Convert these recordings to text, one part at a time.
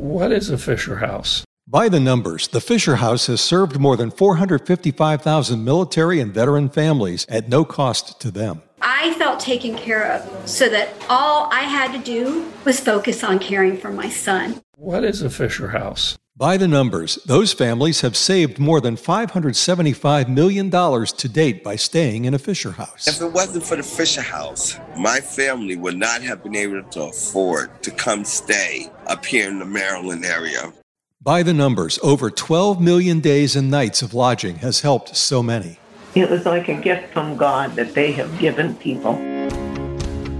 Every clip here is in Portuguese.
What is a Fisher House? By the numbers, the Fisher House has served more than 455,000 military and veteran families at no cost to them. I felt taken care of so that all I had to do was focus on caring for my son. What is a Fisher House? By the numbers, those families have saved more than $575 million to date by staying in a Fisher House. If it wasn't for the Fisher House, my family would not have been able to afford to come stay up here in the Maryland area. By the numbers, over 12 million days and nights of lodging has helped so many. It was like a gift from God that they have given people.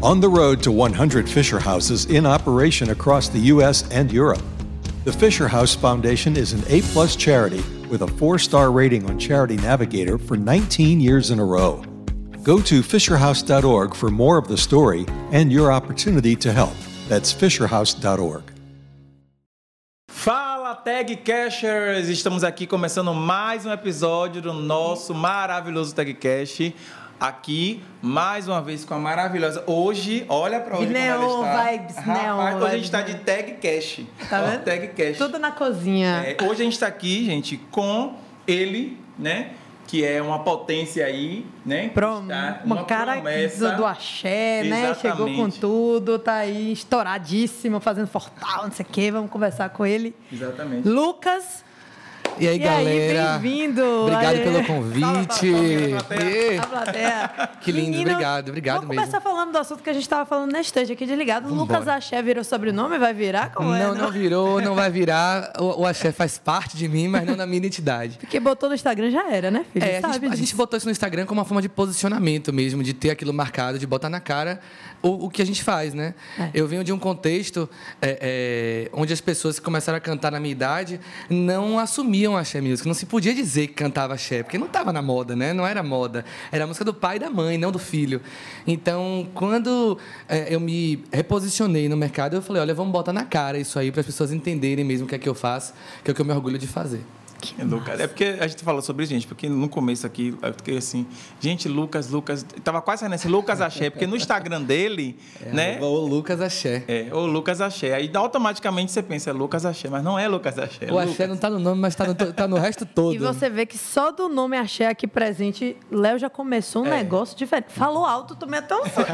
On the road to 100 Fisher Houses in operation across the U.S. and Europe. The Fisher House Foundation is an A plus charity with a four star rating on Charity Navigator for 19 years in a row. Go to FisherHouse.org for more of the story and your opportunity to help. That's FisherHouse.org. Fala Tag Cashers! Estamos aqui começando mais um episódio do nosso maravilhoso Tag Cash. Aqui, mais uma vez com a maravilhosa. Hoje, olha pra hoje Neon como ela está. vibes, Rapaz, neon Hoje a gente vibes, está de Tag Cash. Tá vendo? Tag Cash. Tudo na cozinha. É, hoje a gente está aqui, gente, com ele, né? Que é uma potência aí, né? Prom- está- uma, cara promessa. do, axé, né? Chegou com Exatamente. tudo, tá aí estouradíssimo, fazendo portal, não sei o quê. Vamos conversar com ele. Exatamente. Lucas. E aí, E galera? bem-vindo. Obrigado Aê. pelo convite. Ê, A plateia. Que lindo, Menino, obrigado, obrigado Vamos mesmo. começar falando do assunto que a gente estava falando na estante aqui desligado. Vambora. Lucas Axé virou sobrenome, vai virar? Como é? Não, não virou, não vai virar. O, o axé faz parte de mim, mas não da minha identidade. Porque botou no Instagram já era, né, filho? É, a, gente, a gente botou isso no Instagram como uma forma de posicionamento mesmo, de ter aquilo marcado, de botar na cara o, o que a gente faz, né? É. Eu venho de um contexto é, é, onde as pessoas que começaram a cantar na minha idade não assumiam axé music, não se podia dizer que cantava axé, porque não estava na moda, né? Não era moda. Era a música do pai e da mãe, não do filho. Então, quando é, eu me reposicionei no mercado, eu falei, olha, vamos botar na cara isso aí para as pessoas entenderem mesmo o que é que eu faço, que é o que eu me orgulho de fazer. É, Lucas, é porque a gente falou sobre isso, gente, porque no começo aqui eu fiquei assim, gente, Lucas, Lucas, tava quase saindo assim, Lucas Axé, porque no Instagram dele, né? O Lucas Axé. É, o Lucas Axé. Aí automaticamente você pensa, é Lucas Axé, mas não é Lucas Axé. é O axé Lucas. não tá no nome, mas tá no, tá no resto todo. E você vê que só do nome Axé aqui presente, Léo já começou um É. negócio diferente. Falou alto, tomei até um susto.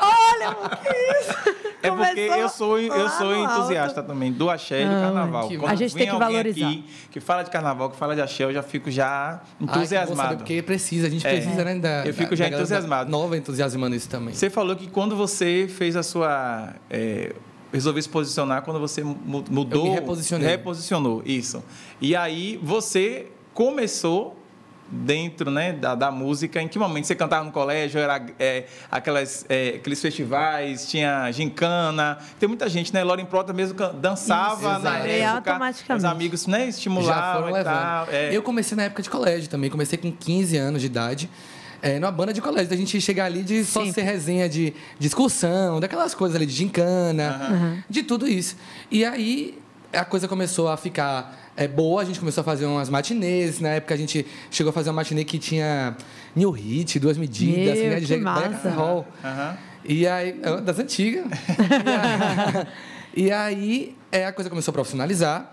Olha, amor, que isso? É porque Começou eu sou, eu sou entusiasta alto. também do axé e do Ah, carnaval. que Quando A gente tem que valorizar. Aqui que fala de carnaval, que fala de axé, eu já fico já Ai, que entusiasmado. saber, porque precisa, a gente É. precisa, né? Da, Eu fico da- já da entusiasmado. Nova entusiasmando isso também. Você falou que quando você fez a sua. É, resolveu se posicionar, quando você mu- mudou. Eu me reposicionei. Reposicionou, isso. E aí você começou dentro né, da, da música. Em que momento? Você cantava no colégio, era é, aquelas, é, aqueles festivais, tinha gincana. Tem muita gente, né? Lauren Prota mesmo dançava Isso, na época. automaticamente. Os amigos né, Já estimulavam foram e tal. é. Eu comecei na época de colégio também, comecei com 15 anos de idade. É, numa banda de colégio, a gente chegar ali de só Sim. ser resenha de discussão, daquelas coisas ali de gincana, de tudo isso. E aí a coisa começou a ficar é, boa, a gente começou a fazer umas matinês. Na época a gente chegou a fazer uma matinê que tinha New Hit, duas medidas, Meu, assim, né? que De massa. Black. Aham. E aí, é, das antigas. e aí, é, a coisa começou a profissionalizar.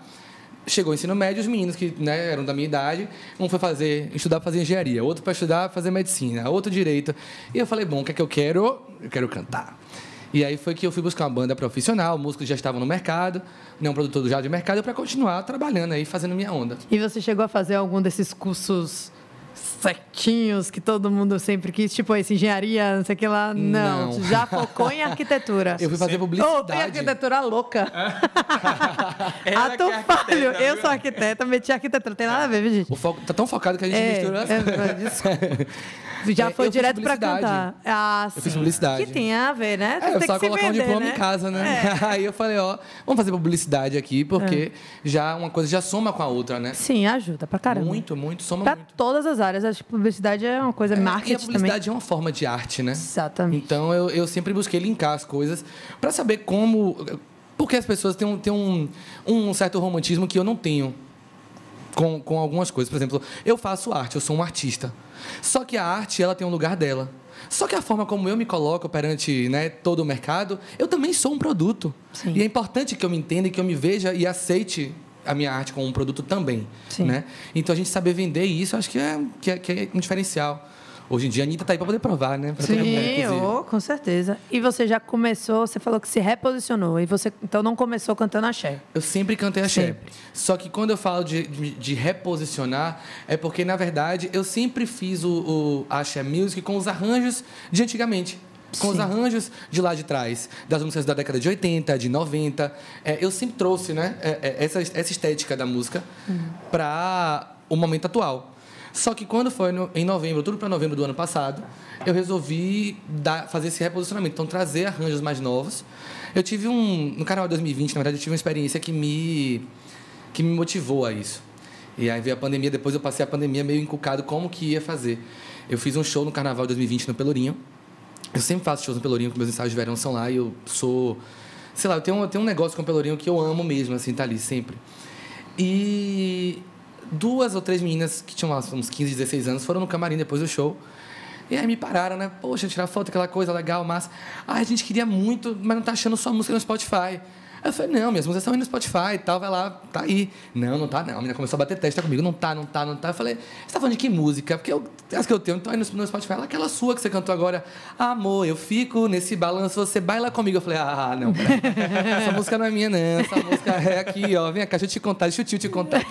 Chegou o ensino médio, os meninos que né, eram da minha idade, um foi fazer, estudar para fazer engenharia, outro para estudar fazer medicina, outro direito. E eu falei, bom, o que é que eu quero? Eu quero cantar. E aí foi que eu fui buscar uma banda profissional, músicos já estavam no mercado, né, um produtor já de mercado, para continuar trabalhando aí, fazendo minha onda. E você chegou a fazer algum desses cursos certinhos que todo mundo sempre quis, tipo esse engenharia, não sei o que lá. Não, Não. já focou em arquitetura. Eu fui fazer Oh, tem publicidade. arquitetura louca. Ela Ato que é falho. arquiteta, Eu sou arquiteta, meti arquitetura. Não tem nada a ver, viu, gente? O foco tá tão focado que a gente É, misturou as é, coisas. desculpa. Já É, foi eu direto pra cantar. Ah, Eu fiz sim. publicidade. Que tem a ver, né? É, eu só que se colocar um vender, diploma né? em casa, né? Aí eu falei, ó, vamos fazer publicidade aqui, porque já uma coisa já soma com a outra, né? Sim, ajuda pra caramba. Muito, muito, soma Pra muito. todas as áreas. Acho que publicidade é uma coisa É, marketing e a publicidade também. é uma forma de arte, né? Exatamente. Então eu, eu sempre busquei linkar as coisas para saber como. Porque as pessoas têm, um, têm um, um certo romantismo que eu não tenho com, com algumas coisas. Por exemplo, eu faço arte, eu sou um artista. Só que a arte ela tem um lugar dela. Só que a forma como eu me coloco perante né, todo o mercado, eu também sou um produto. Sim. E é importante que eu me entenda, e que eu me veja e aceite a minha arte como um produto também. Sim. Né? Então a gente saber vender isso, acho que é, que é, que é um diferencial. Hoje em dia a Anitta tá aí para poder provar, né? Pra mundo, Sim, oh, com certeza. E você já começou, você falou que se reposicionou. E você então não começou cantando axé. Eu sempre cantei axé. Sempre. Só que quando eu falo de, de, de reposicionar, é porque, na verdade, eu sempre fiz o, o axé music com os arranjos de antigamente. Com os Sim. arranjos de lá de trás, das músicas da década de 80, de 90. É, eu sempre trouxe né, é, é, essa, essa estética da música para o momento atual. Só que quando foi no- em novembro, tudo para novembro do ano passado, eu resolvi dar, fazer esse reposicionamento. Então, trazer arranjos mais novos. Eu tive um. No Carnaval 2020, na verdade, eu tive uma experiência que me, que me motivou a isso. E aí veio a pandemia, depois eu passei a pandemia meio encucado como que ia fazer. Eu fiz um show no Carnaval 2020 no Pelourinho. Eu sempre faço shows no Pelourinho, porque meus ensaios de verão são lá e eu sou. Sei lá, eu tenho, eu tenho um negócio com o Pelourinho que eu amo mesmo, assim, tá ali sempre. E duas ou três meninas que tinham lá uns 15, 16 anos foram no camarim depois do show. E aí me pararam, né? Poxa, tirar foto, aquela coisa legal. Ah, a gente queria muito, mas não tá achando sua música no Spotify. Aí eu falei, não, minhas músicas estão aí no Spotify e tal, vai lá, tá aí. Não, não tá não. A menina começou a bater testa comigo, não tá, não tá, não tá. Eu falei, você tá falando de que música? Porque eu, as que eu tenho estão aí no, no Spotify. Ela, aquela sua que você cantou agora. Amor, eu fico nesse balanço, você baila comigo. Eu falei, ah, não, peraí. Essa música não é minha, não. Essa música é aqui, ó. Vem cá, deixa eu te contar, deixa o tio te contar.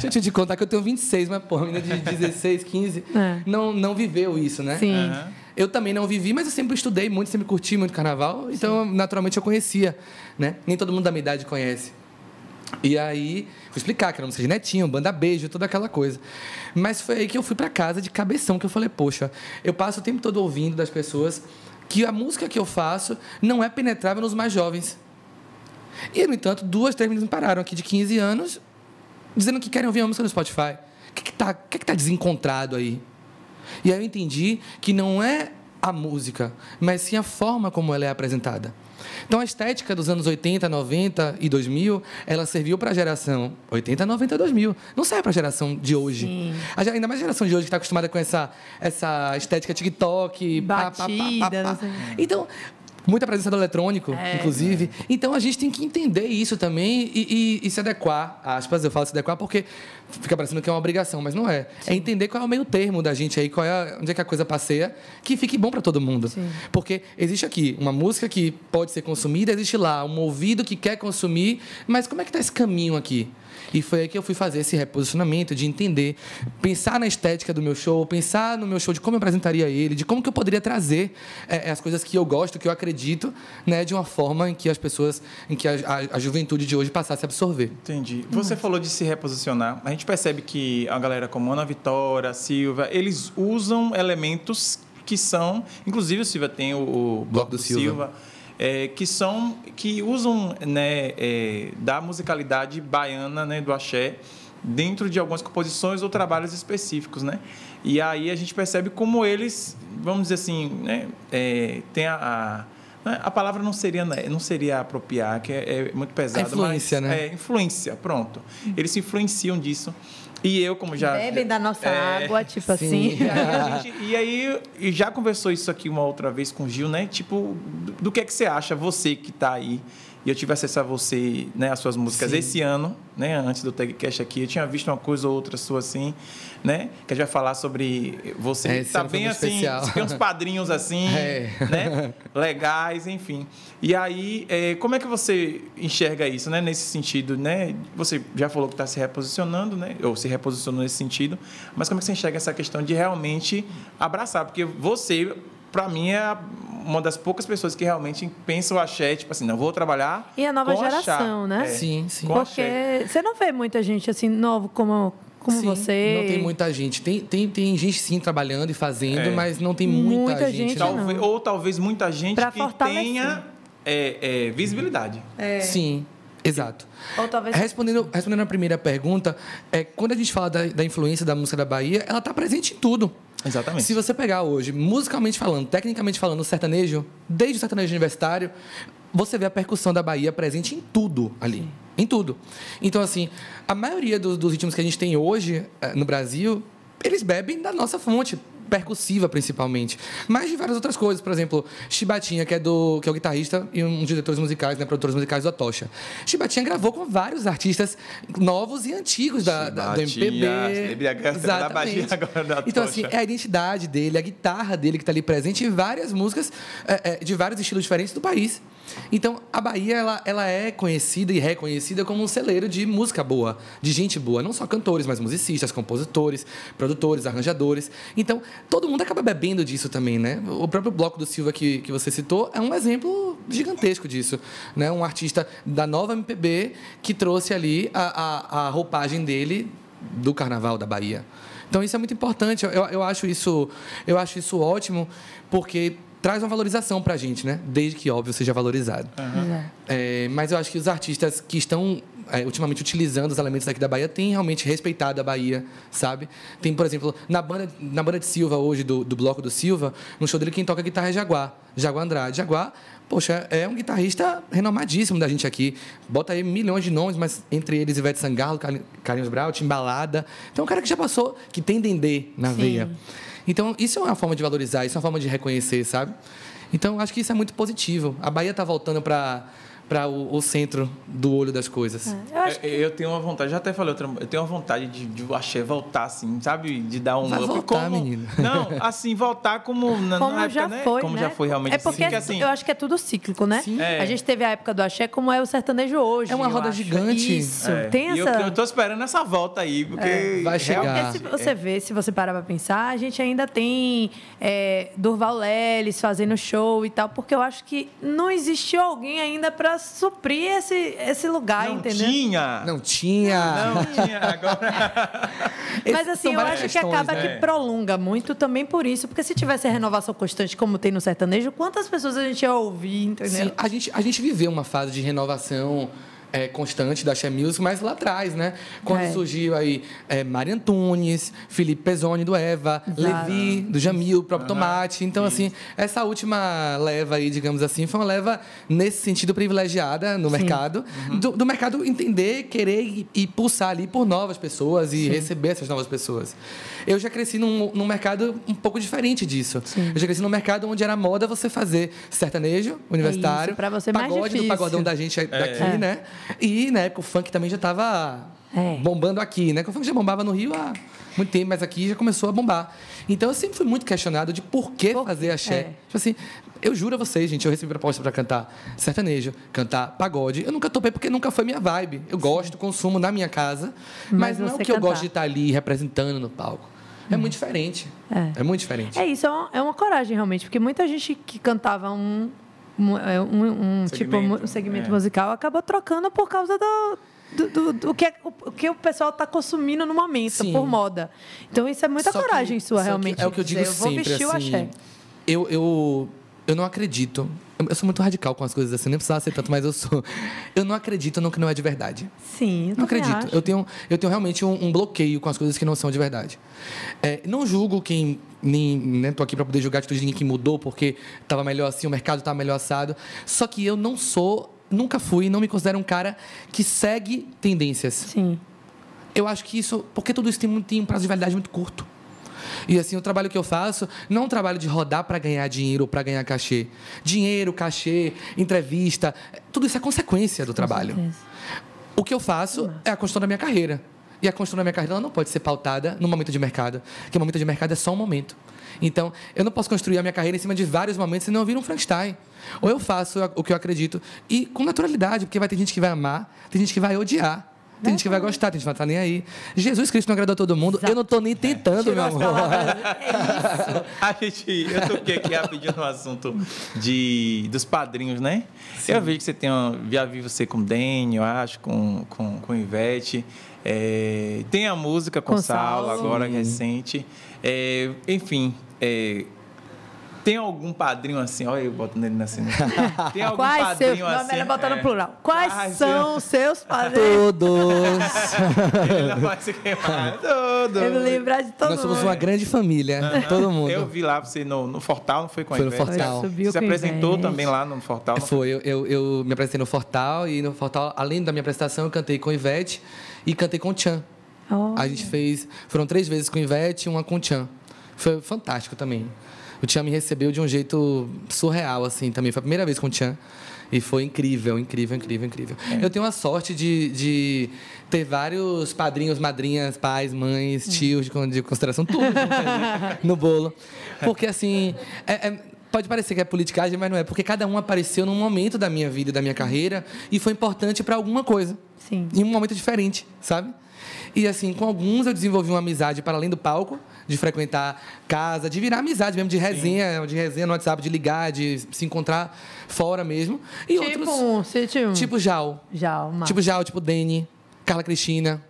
Deixa eu te contar que eu tenho 26, mas, porra, menina de 16, 15, É. não, não viveu isso, né? Sim. Aham. Eu também não vivi, mas eu sempre estudei muito, sempre curti muito carnaval, então naturalmente eu conhecia, né? Nem todo mundo da minha idade conhece. E aí, fui explicar que era música de netinho, banda beijo, toda aquela coisa. Mas foi aí que eu fui para casa de cabeção, que eu falei, poxa, eu passo o tempo todo ouvindo das pessoas que a música que eu faço não é penetrável nos mais jovens. E, no entanto, duas, três meninas me pararam aqui de 15 anos, dizendo que querem ouvir a música no Spotify. O que, que, tá, que, que tá desencontrado aí? E aí eu entendi que não é a música, mas sim a forma como ela é apresentada. Então a estética dos anos 80, 90 e 2000, ela serviu para a geração 80, 90, 2000. Não serve para a geração de hoje. Sim. A Ainda mais a geração de hoje que está acostumada com essa, essa estética TikTok, pá, pá, pá, pá, Batida. Então, muita presença do eletrônico, É. inclusive. Então a gente tem que entender isso também e, e- e se adequar, aspas, eu falo se adequar porque fica parecendo que é uma obrigação, mas não é. É entender qual é o meio termo da gente aí, qual é onde é que a coisa passeia, que fique bom para todo mundo. Sim. Porque existe aqui uma música que pode ser consumida, existe lá um ouvido que quer consumir, mas como é que está esse caminho aqui? E foi aí que eu fui fazer esse reposicionamento, de entender, pensar na estética do meu show, pensar no meu show de como eu apresentaria ele, de como que eu poderia trazer eh, as coisas que eu gosto, que eu acredito, né, de uma forma em que as pessoas, em que a, a- a juventude de hoje passasse a absorver. Entendi. Você falou de se reposicionar. A gente percebe que a galera como Ana Vitória, Silva, eles usam elementos que são, inclusive o Silva tem o, o Bloco do, Silva, é, que são que usam né, é, da musicalidade baiana, né, do axé, dentro de algumas composições ou trabalhos específicos, né? E aí a gente percebe como eles, vamos dizer assim, né, é, tem a, a né, a palavra não seria né, não seria apropriar, que é, é muito pesado, influência, mas né? é influência, pronto. Eles se influenciam disso. E eu, como já. Bebem da nossa É, água, tipo sim. assim. E aí, a gente- e aí, e já conversou isso aqui uma outra vez com o Gil, né? Tipo, do, que é que você acha, você que está aí, e eu tive acesso a você, né, as suas músicas Sim. esse ano, né, antes do Tagcast aqui, eu tinha visto uma coisa ou outra sua assim, né, que a gente vai falar sobre você, É, tá bem assim, especial. você tem uns padrinhos assim, É. né, legais, enfim. E aí, é, como é que você enxerga isso, né, nesse sentido, né? Você já falou que está se reposicionando, né, ou se reposicionou nesse sentido, mas como é que você enxerga essa questão de realmente abraçar? Porque você, para mim, é uma das poucas pessoas que realmente pensam o axé, tipo assim, não vou trabalhar E a nova com axé. geração, né? É, Sim, sim. axé. Porque você não vê muita gente assim, novo como, como Sim, você. Não tem muita gente. Tem, tem, tem gente sim trabalhando e fazendo, É. mas não tem muita, Muita gente. gente, não. Talvez- ou talvez muita gente Pra que fortalecer. tenha é, é, visibilidade. Sim, exato. Ou talvez. Respondendo, respondendo a primeira pergunta, é, quando a gente fala da, da influência da música da Bahia, ela está presente em tudo. Exatamente. Se você pegar hoje, musicalmente falando, tecnicamente falando, o sertanejo, desde o sertanejo universitário, você vê a percussão da Bahia presente em tudo ali. Em tudo. Então, assim, a maioria dos, dos ritmos que a gente tem hoje eh, no Brasil, eles bebem da nossa fonte percussiva principalmente, mas de várias outras coisas, por exemplo, Chibatinha, que é do que é o guitarrista e um dos diretores musicais, né, produtores musicais do Tocha. Chibatinha gravou com vários artistas novos e antigos da, da- do MPB. Da Bahia, agora da Então assim, é a identidade dele, a guitarra dele que está ali presente em várias músicas é, é, de vários estilos diferentes do país. Então, a Bahia ela, ela é conhecida e reconhecida como um celeiro de música boa, de gente boa, não só cantores, mas musicistas, compositores, produtores, arranjadores. Então, todo mundo acaba bebendo disso também, né? O próprio bloco do Silva que, que você citou é um exemplo gigantesco disso, né? Um artista da nova MPB que trouxe ali a, a, a roupagem dele do Carnaval da Bahia. Então isso é muito importante. Eu, eu acho isso, eu acho isso ótimo porque traz uma valorização para a gente, né? Desde que óbvio seja valorizado. É, mas eu acho que os artistas que estão é, ultimamente utilizando os elementos daqui da Bahia têm realmente respeitado a Bahia, sabe? Tem, por exemplo, na banda, na banda de Silva hoje, do, do bloco do Silva, no show dele quem toca guitarra é Jaguar. Jaguar Andrade. Jaguar, poxa, é um guitarrista renomadíssimo da gente aqui. Bota aí milhões de nomes, mas entre eles Ivete Sangalo, Carli- Carlinhos Brau, Timbalada. Então, é um cara que já passou, que tem dendê na veia. Então, isso é uma forma de valorizar, isso é uma forma de reconhecer, sabe? Então, acho que isso é muito positivo. A Bahia está voltando para para o, o centro do olho das coisas. Eu acho É, Eu tenho uma vontade, já até falei outra, eu tenho uma vontade de, de o axé voltar assim, sabe? De dar um Vai up. voltar, como, menino. Não, assim, voltar como na, Como na época, já né? foi, Como né? já foi realmente É porque assim, que assim. eu acho que é tudo cíclico, né? Sim. É. A gente teve a época do axé, como é o sertanejo hoje. É uma eu roda gigante. Isso. é, Tem e eu, essa. eu tô esperando essa volta aí, porque Vai chegar. se você vê, se você parar pra pensar, a gente ainda tem é, Durval Leles fazendo show e tal, porque eu acho que não existiu alguém ainda suprir esse, esse lugar, não entendeu? tinha. Não tinha. Não tinha. Agora. Mas assim, eu acho que questões, acaba né? que prolonga muito também por isso, porque se tivesse a renovação constante como tem no sertanejo, quantas pessoas a gente ia ouvir, entendeu? Sim, a gente, a gente viveu uma fase de renovação é, constante da Xé Music, mas lá atrás, né? Quando É. surgiu aí é, Mari Antunes, Felipe Pezzoni do Eva, Exato. Levi do Jamil, o próprio Tomate. Então, assim, essa última leva aí, digamos assim, foi uma leva nesse sentido privilegiada no mercado, do, do mercado entender, querer e, e pulsar ali por novas pessoas e receber essas novas pessoas. Eu já cresci num, num mercado um pouco diferente disso. Eu já cresci num mercado onde era moda você fazer sertanejo universitário, É pra você mais pagode do difícil. pagodão da gente daqui, É. né? E na época o funk também já estava É. bombando aqui, né? O funk já bombava no Rio há muito tempo, mas aqui já começou a bombar. Então eu sempre fui muito questionado de por que fazer axé. é. Tipo assim, eu juro a vocês, gente, eu recebi proposta para cantar sertanejo, cantar pagode. Eu nunca topei porque nunca foi minha vibe. Eu gosto, consumo na minha casa, mas, Mas não que eu cantar. gosto de estar ali representando no palco. É muito diferente. É. É muito diferente. É isso, é uma, é uma coragem realmente, porque muita gente que cantava um, um, é, um- um tipo Segmento, um segmento é. musical acabou trocando por causa do do, do- do que, o, o que o pessoal está consumindo no momento, Sim. por moda. Então, isso é muita Só que- coragem sua, que realmente. É o que eu digo dizer, eu vou sempre, vestir o assim. axé. Eu, eu, eu não acredito. Eu sou muito radical com as coisas assim, nem precisava ser tanto, mas eu sou. Eu não acredito no que não é de verdade. Sim, eu Não acredito. acho. Eu tenho, eu tenho realmente um, um bloqueio com as coisas que não são de verdade. É, não julgo quem. Nem né, tô aqui para poder julgar a atitude de ninguém que mudou porque estava melhor assim, o mercado estava melhor assado. Só que eu não sou, nunca fui, não me considero um cara que segue tendências. Sim. Eu acho que isso. Porque tudo isso tem, muito- tem um prazo de validade muito curto. E assim, o trabalho que eu faço não é um trabalho de rodar para ganhar dinheiro ou para ganhar cachê. Dinheiro, cachê, entrevista, tudo isso é consequência do trabalho. O que eu faço é a construção da minha carreira. E a construção da minha carreira não pode ser pautada no momento de mercado, porque o momento de mercado é só um momento. Então, eu não posso construir a minha carreira em cima de vários momentos, senão eu viro um Frankenstein. Ou eu faço o que eu acredito e com naturalidade, porque vai ter gente que vai amar, tem gente que vai odiar. Tem gente que vai gostar, tem gente que vai estar nem aí. Jesus Cristo não agradou todo mundo. Eu não estou nem tentando, meu amor. A gente, eu toquei aqui rapidinho no assunto de, dos padrinhos, né? Eu vejo que você tem, uma, já vi você com o Daniel, acho, com, com, com Ivete. É, tem a música com, Com Saulo, Saulo. agora Sim. recente. É, enfim, é, tem algum padrinho assim? Olha eu botando ele assim. né? Tem algum Quais padrinho seus. assim? Não, melhor botar é. no plural. Quais Quais são os seus padrinhos? Todos. Ele não vai se queimar. Todos. Eu me lembrar de todo Nós somos mundo. uma grande família. Todo mundo. Eu vi lá você no, no Fortal, não foi com a Foi no? Fortal. Subiu Você apresentou também lá no Fortal? Foi, eu, eu, eu me apresentei no Fortal e no Fortal, além da minha apresentação, eu cantei com Ivete e cantei com o Tchan. Oh. A gente fez, foram três vezes com Ivete e uma com o Tchan. Foi fantástico também. O Tchan me recebeu de um jeito surreal, assim, também. Foi a primeira vez com o Tchan. E foi incrível, incrível, incrível, incrível. Eu tenho a sorte de, de ter vários padrinhos, madrinhas, pais, mães, tios de, de consideração, tudo ali no bolo. Porque, assim, é- é- pode parecer que é politicagem, mas não é. Porque cada um apareceu num momento da minha vida e da minha carreira e foi importante para alguma coisa. Sim. Em um momento diferente, sabe? E assim, com alguns eu desenvolvi uma amizade para além do palco, de frequentar casa, de virar amizade mesmo, de resenha, de resenha no WhatsApp, de ligar, de se encontrar fora mesmo. E tipo outros. tipo Jal. Jal. Tipo Jal, tipo Dani, Carla Cristina.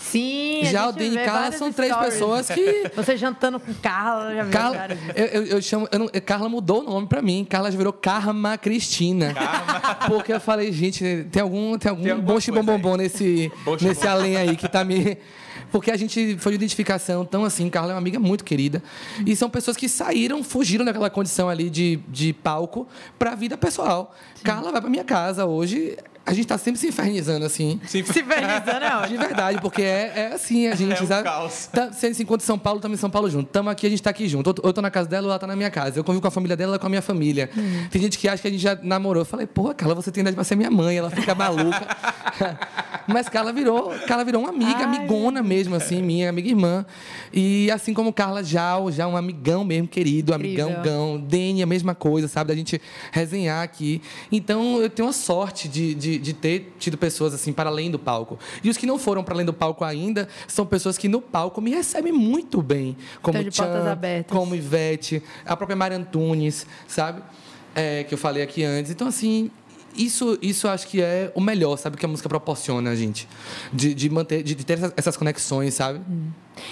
Sim, a Já o Dani e Carla são três stories. pessoas que- Você jantando com Carla, já viu Carla, eu, eu, eu chamo, eu não- Carla mudou o nome pra mim. Carla já virou Karma Cristina. Porque eu falei, gente, tem algum, tem algum Tem bom coisa bombom nesse, Bom nesse além aí que tá me. Porque a gente foi de identificação, então assim, Carla é uma amiga muito querida. E são pessoas que saíram, fugiram daquela condição ali de, de palco pra vida pessoal. Carla vai pra minha casa hoje. A gente tá sempre se infernizando, assim. Se Se infernizando é De verdade, porque é, é assim, a gente, É um sabe? caos. Tá, se se encontra em São Paulo, estamos em São Paulo junto. Estamos aqui, a gente está aqui junto. Eu tô- Eu tô na casa dela, ela tá na minha casa. Eu convivo com a família dela, ela com a minha família. Tem gente que acha que a gente já namorou. Eu falei, porra, Carla, você tem idade pra ser minha mãe. Ela fica maluca. Mas Carla virou, Carla virou uma amiga, Ai, amigona mesmo, assim, minha amiga e irmã. E assim como Carla já, já um amigão mesmo, querido, Incrível. amigão, gão. Deni, a mesma coisa, sabe? Da gente resenhar aqui. Então, eu tenho a sorte de, de, de ter tido pessoas assim para além do palco. E os que não foram para além do palco ainda são pessoas que no palco me recebem muito bem. Como Estão de Tchan, como Ivete, a própria Mari Antunes, sabe? É, que eu falei aqui antes. Então, assim, isso, isso acho que é o melhor, sabe? Que a música proporciona a gente. De, de manter, de ter essas- conexões, sabe?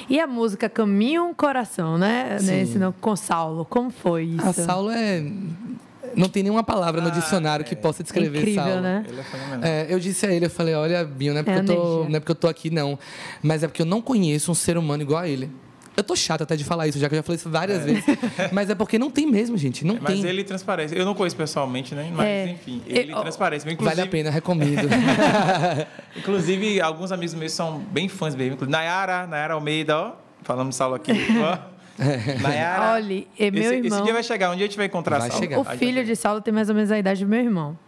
E a música Caminho um Coração, né? Sim. Nesse, no, com Saulo. Como foi isso? A Saulo é. Não tem nenhuma palavra no dicionário que possa descrever Incrível, Saulo. né? Ele é fenomenal. É, eu disse a ele, eu falei, olha, Binho, não é, porque É eu tô, energia. não é porque eu tô aqui, não. Mas é porque eu não conheço um ser humano igual a ele. Eu tô chato até de falar isso, já que eu já falei isso várias vezes. Mas é porque não tem mesmo, gente. Não Mas tem. ele transparece. Eu não conheço pessoalmente, né? Mas, É. enfim, ele Eu- transparece. Inclusive, Vale a pena, recomendo. Inclusive, alguns amigos meus são bem fãs mesmo. Inclusive, Nayara, Nayara Almeida, ó. Falamos Saulo aqui. ó. Nayara. Olha, e meu esse, irmão- esse dia vai chegar. Um dia a gente vai encontrar Vai Saulo. chegar. O filho de Saulo tem mais ou menos a idade do meu irmão.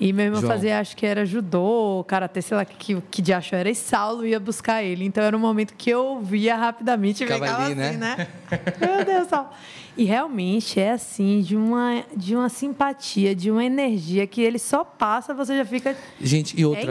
E meu irmão João. fazia, acho que era judô, karatê, sei lá que, que de acho era, e Saulo ia buscar ele. Então era um momento que eu via rapidamente e Ficava ali, assim, né? né? Meu Deus, Saulo. E realmente é assim, de uma, de uma simpatia, de uma energia que ele só passa, você já fica. gente, e outra. How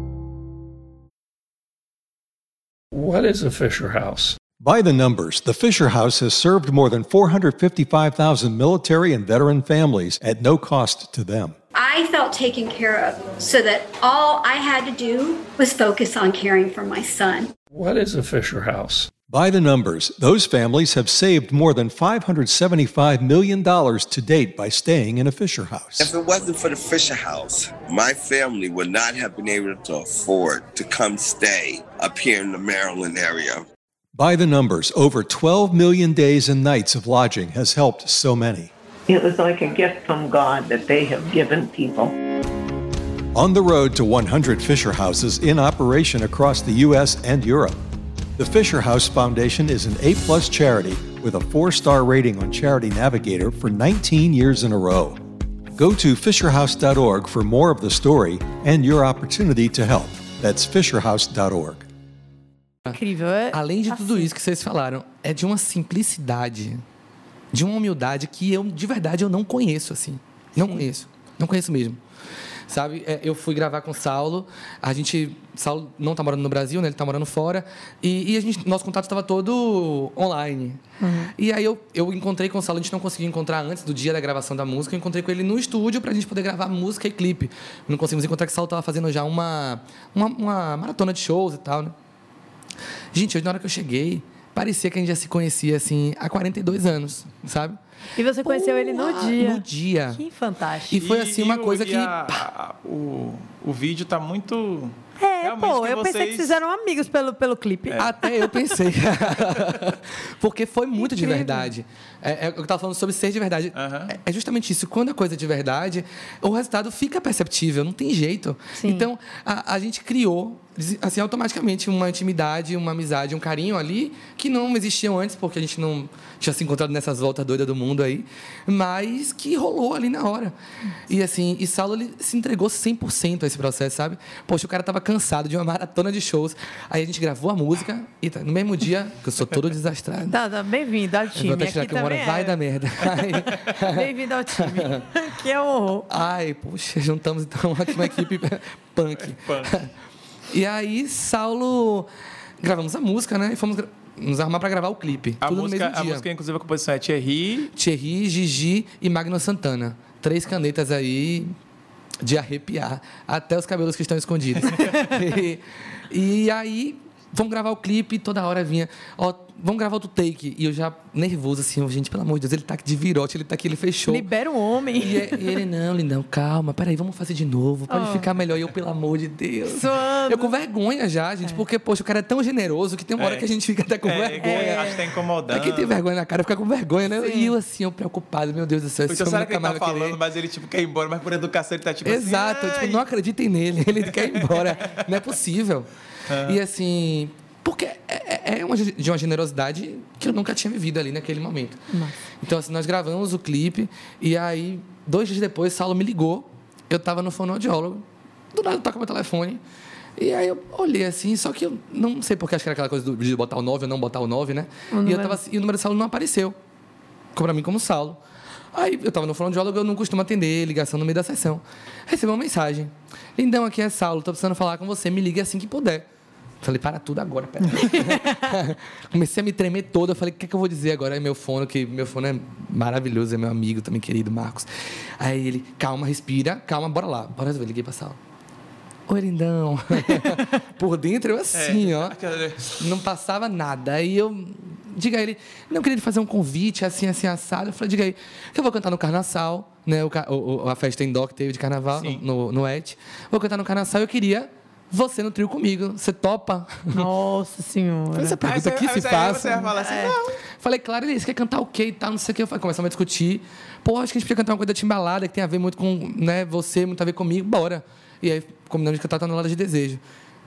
What is a Fisher House? By the numbers, the Fisher House has served more than 455,000 military and veteran families at no cost to them. I felt taken care of so that all I had to do was focus on caring for my son. What is a Fisher House? By the numbers, those families have saved more than $575 million to date by staying in a Fisher House. If it wasn't for the Fisher House, my family would not have been able to afford to come stay up here in the Maryland area. By the numbers, over 12 million days and nights of lodging has helped so many. It was like a gift from God that they have given people. On the road to 100 Fisher Houses in operation across the U.S. and Europe. The Fisher House Foundation is an A plus charity with a four star rating on Charity Navigator for 19 years in a row. Go to FisherHouse.org for more of the story and your opportunity to help. That's FisherHouse.org. Incrível. É Além de tudo isso que vocês falaram, é de uma simplicidade, de uma humildade que eu, de verdade, eu não conheço, assim. Não conheço. Não conheço mesmo. Sabe, é, eu fui gravar com o Saulo, a gente... Saulo não está morando no Brasil, né? Ele está morando fora. E, e a gente, nosso contato estava todo online. E aí eu, eu encontrei com o Saulo, a gente não conseguiu encontrar antes do dia da gravação da música. Eu encontrei com ele no estúdio para a gente poder gravar música e clipe. Não conseguimos encontrar que o Saulo estava fazendo já uma, uma, uma maratona de shows e tal, né? Gente, hoje na hora que eu cheguei, parecia que a gente já se conhecia assim há 42 anos, sabe? E você conheceu ele no dia. No dia. Que fantástico. E foi assim uma coisa e que. a- a- o, o vídeo tá muito. É, Realmente pô, eu pensei que vocês- vocês eram amigos pelo, pelo clipe. Até eu pensei. Porque foi muito de Incrível. verdade. É, é, eu estava falando sobre ser de verdade. É, é justamente isso. Quando a coisa é de verdade, o resultado fica perceptível, não tem jeito. Sim. Então, a, a gente criou, assim, automaticamente, uma intimidade, uma amizade, um carinho ali que não existiam antes, porque a gente não tinha se encontrado nessas voltas doidas do mundo aí, mas que rolou ali na hora. E assim, e Saulo ele se entregou 100% a esse processo, sabe? Poxa, o cara tava cansado de uma maratona de shows. Aí a gente gravou a música e tá, no mesmo dia, que eu sou todo desastrado. Tá, tá, bem-vindo ao Eu time. vou até Aqui tirar que uma hora também vai é. dar merda. Aí- Bem-vindo ao time. que é o horror. Ai, puxa, juntamos então aqui uma equipe punk. E aí, Saulo, gravamos a música, né? E fomos gra- nos arrumar pra gravar o clipe. A tudo música, no mesmo a dia. música, inclusive, a composição é Thierry. Thierry, Gigi e Magno Santana. Três canetas aí de arrepiar até os cabelos que estão escondidos. e, e aí, vamos gravar o clipe e toda hora vinha, ó, vamos gravar outro take. E eu já nervoso assim, gente, pelo amor de Deus, ele tá aqui de virote, ele tá aqui, ele fechou. Libera o homem. E, é- e ele, não, lindão, calma, peraí, vamos fazer de novo, pode Oh. ficar melhor. E eu, pelo amor de Deus. Suando. Eu com vergonha já, gente, porque, poxa, o cara é tão generoso que tem uma hora É. que a gente fica até com É, vergonha. é, acho que tá incomodando. Mas quem tem vergonha na cara fica com vergonha, né? Sim. E eu assim, eu preocupado, meu Deus do céu. esse Então, homem será que ele tá falando, querer. mas ele tipo, quer ir embora, mas por educação ele tá tipo Exato, assim. tipo, não acreditem nele, ele quer ir embora. Não é possível. E assim, porque é, é- é uma, de uma generosidade que eu nunca tinha vivido ali naquele momento. Então, assim, nós gravamos o clipe e aí, dois dias depois, Saulo me ligou. Eu tava no fonoaudiólogo, do nada toca meu telefone. E aí eu olhei assim, só que eu não sei porque acho que era aquela coisa de botar o 9 ou não botar o 9, né? E, eu tava, assim, e o número de Saulo não apareceu. Pra mim como Saulo. Aí eu tava no fonoaudiólogo, eu não costumo atender ligação no meio da sessão. Recebi uma mensagem. Lindão, aqui é Saulo, tô precisando falar com você, me ligue assim que puder. Falei, para tudo agora, pera. Comecei a me tremer toda. Eu falei, o que, é que eu vou dizer agora? Aí meu fono, que meu fono é maravilhoso, é meu amigo também querido, Marcos. Aí ele, calma, respira, calma, bora lá. Bora resolver. Liguei pra Saulo. Oi, lindão. Por dentro eu assim, É, ó. Não passava nada. Aí eu. Diga a ele, não queria fazer um convite assim, assim, assado. Eu falei, diga aí, que eu vou cantar no Carnaçal, né? O, o- a festa em que teve de carnaval Sim. no, no ET. Vou cantar no Carnaçal eu queria você no trio comigo. Você topa? Nossa senhora. Essa Aí pergunta você- que aí se aí faça. você vai falar assim, É. não. Falei, claro, ele, você quer cantar o quê e tal, não sei o quê. Eu falei, Começamos a discutir. Pô, acho que a gente podia cantar uma coisa da timbalada que tem a ver muito com né, você, muito a ver comigo, bora. E aí combinamos de cantar Tonelada de Desejo.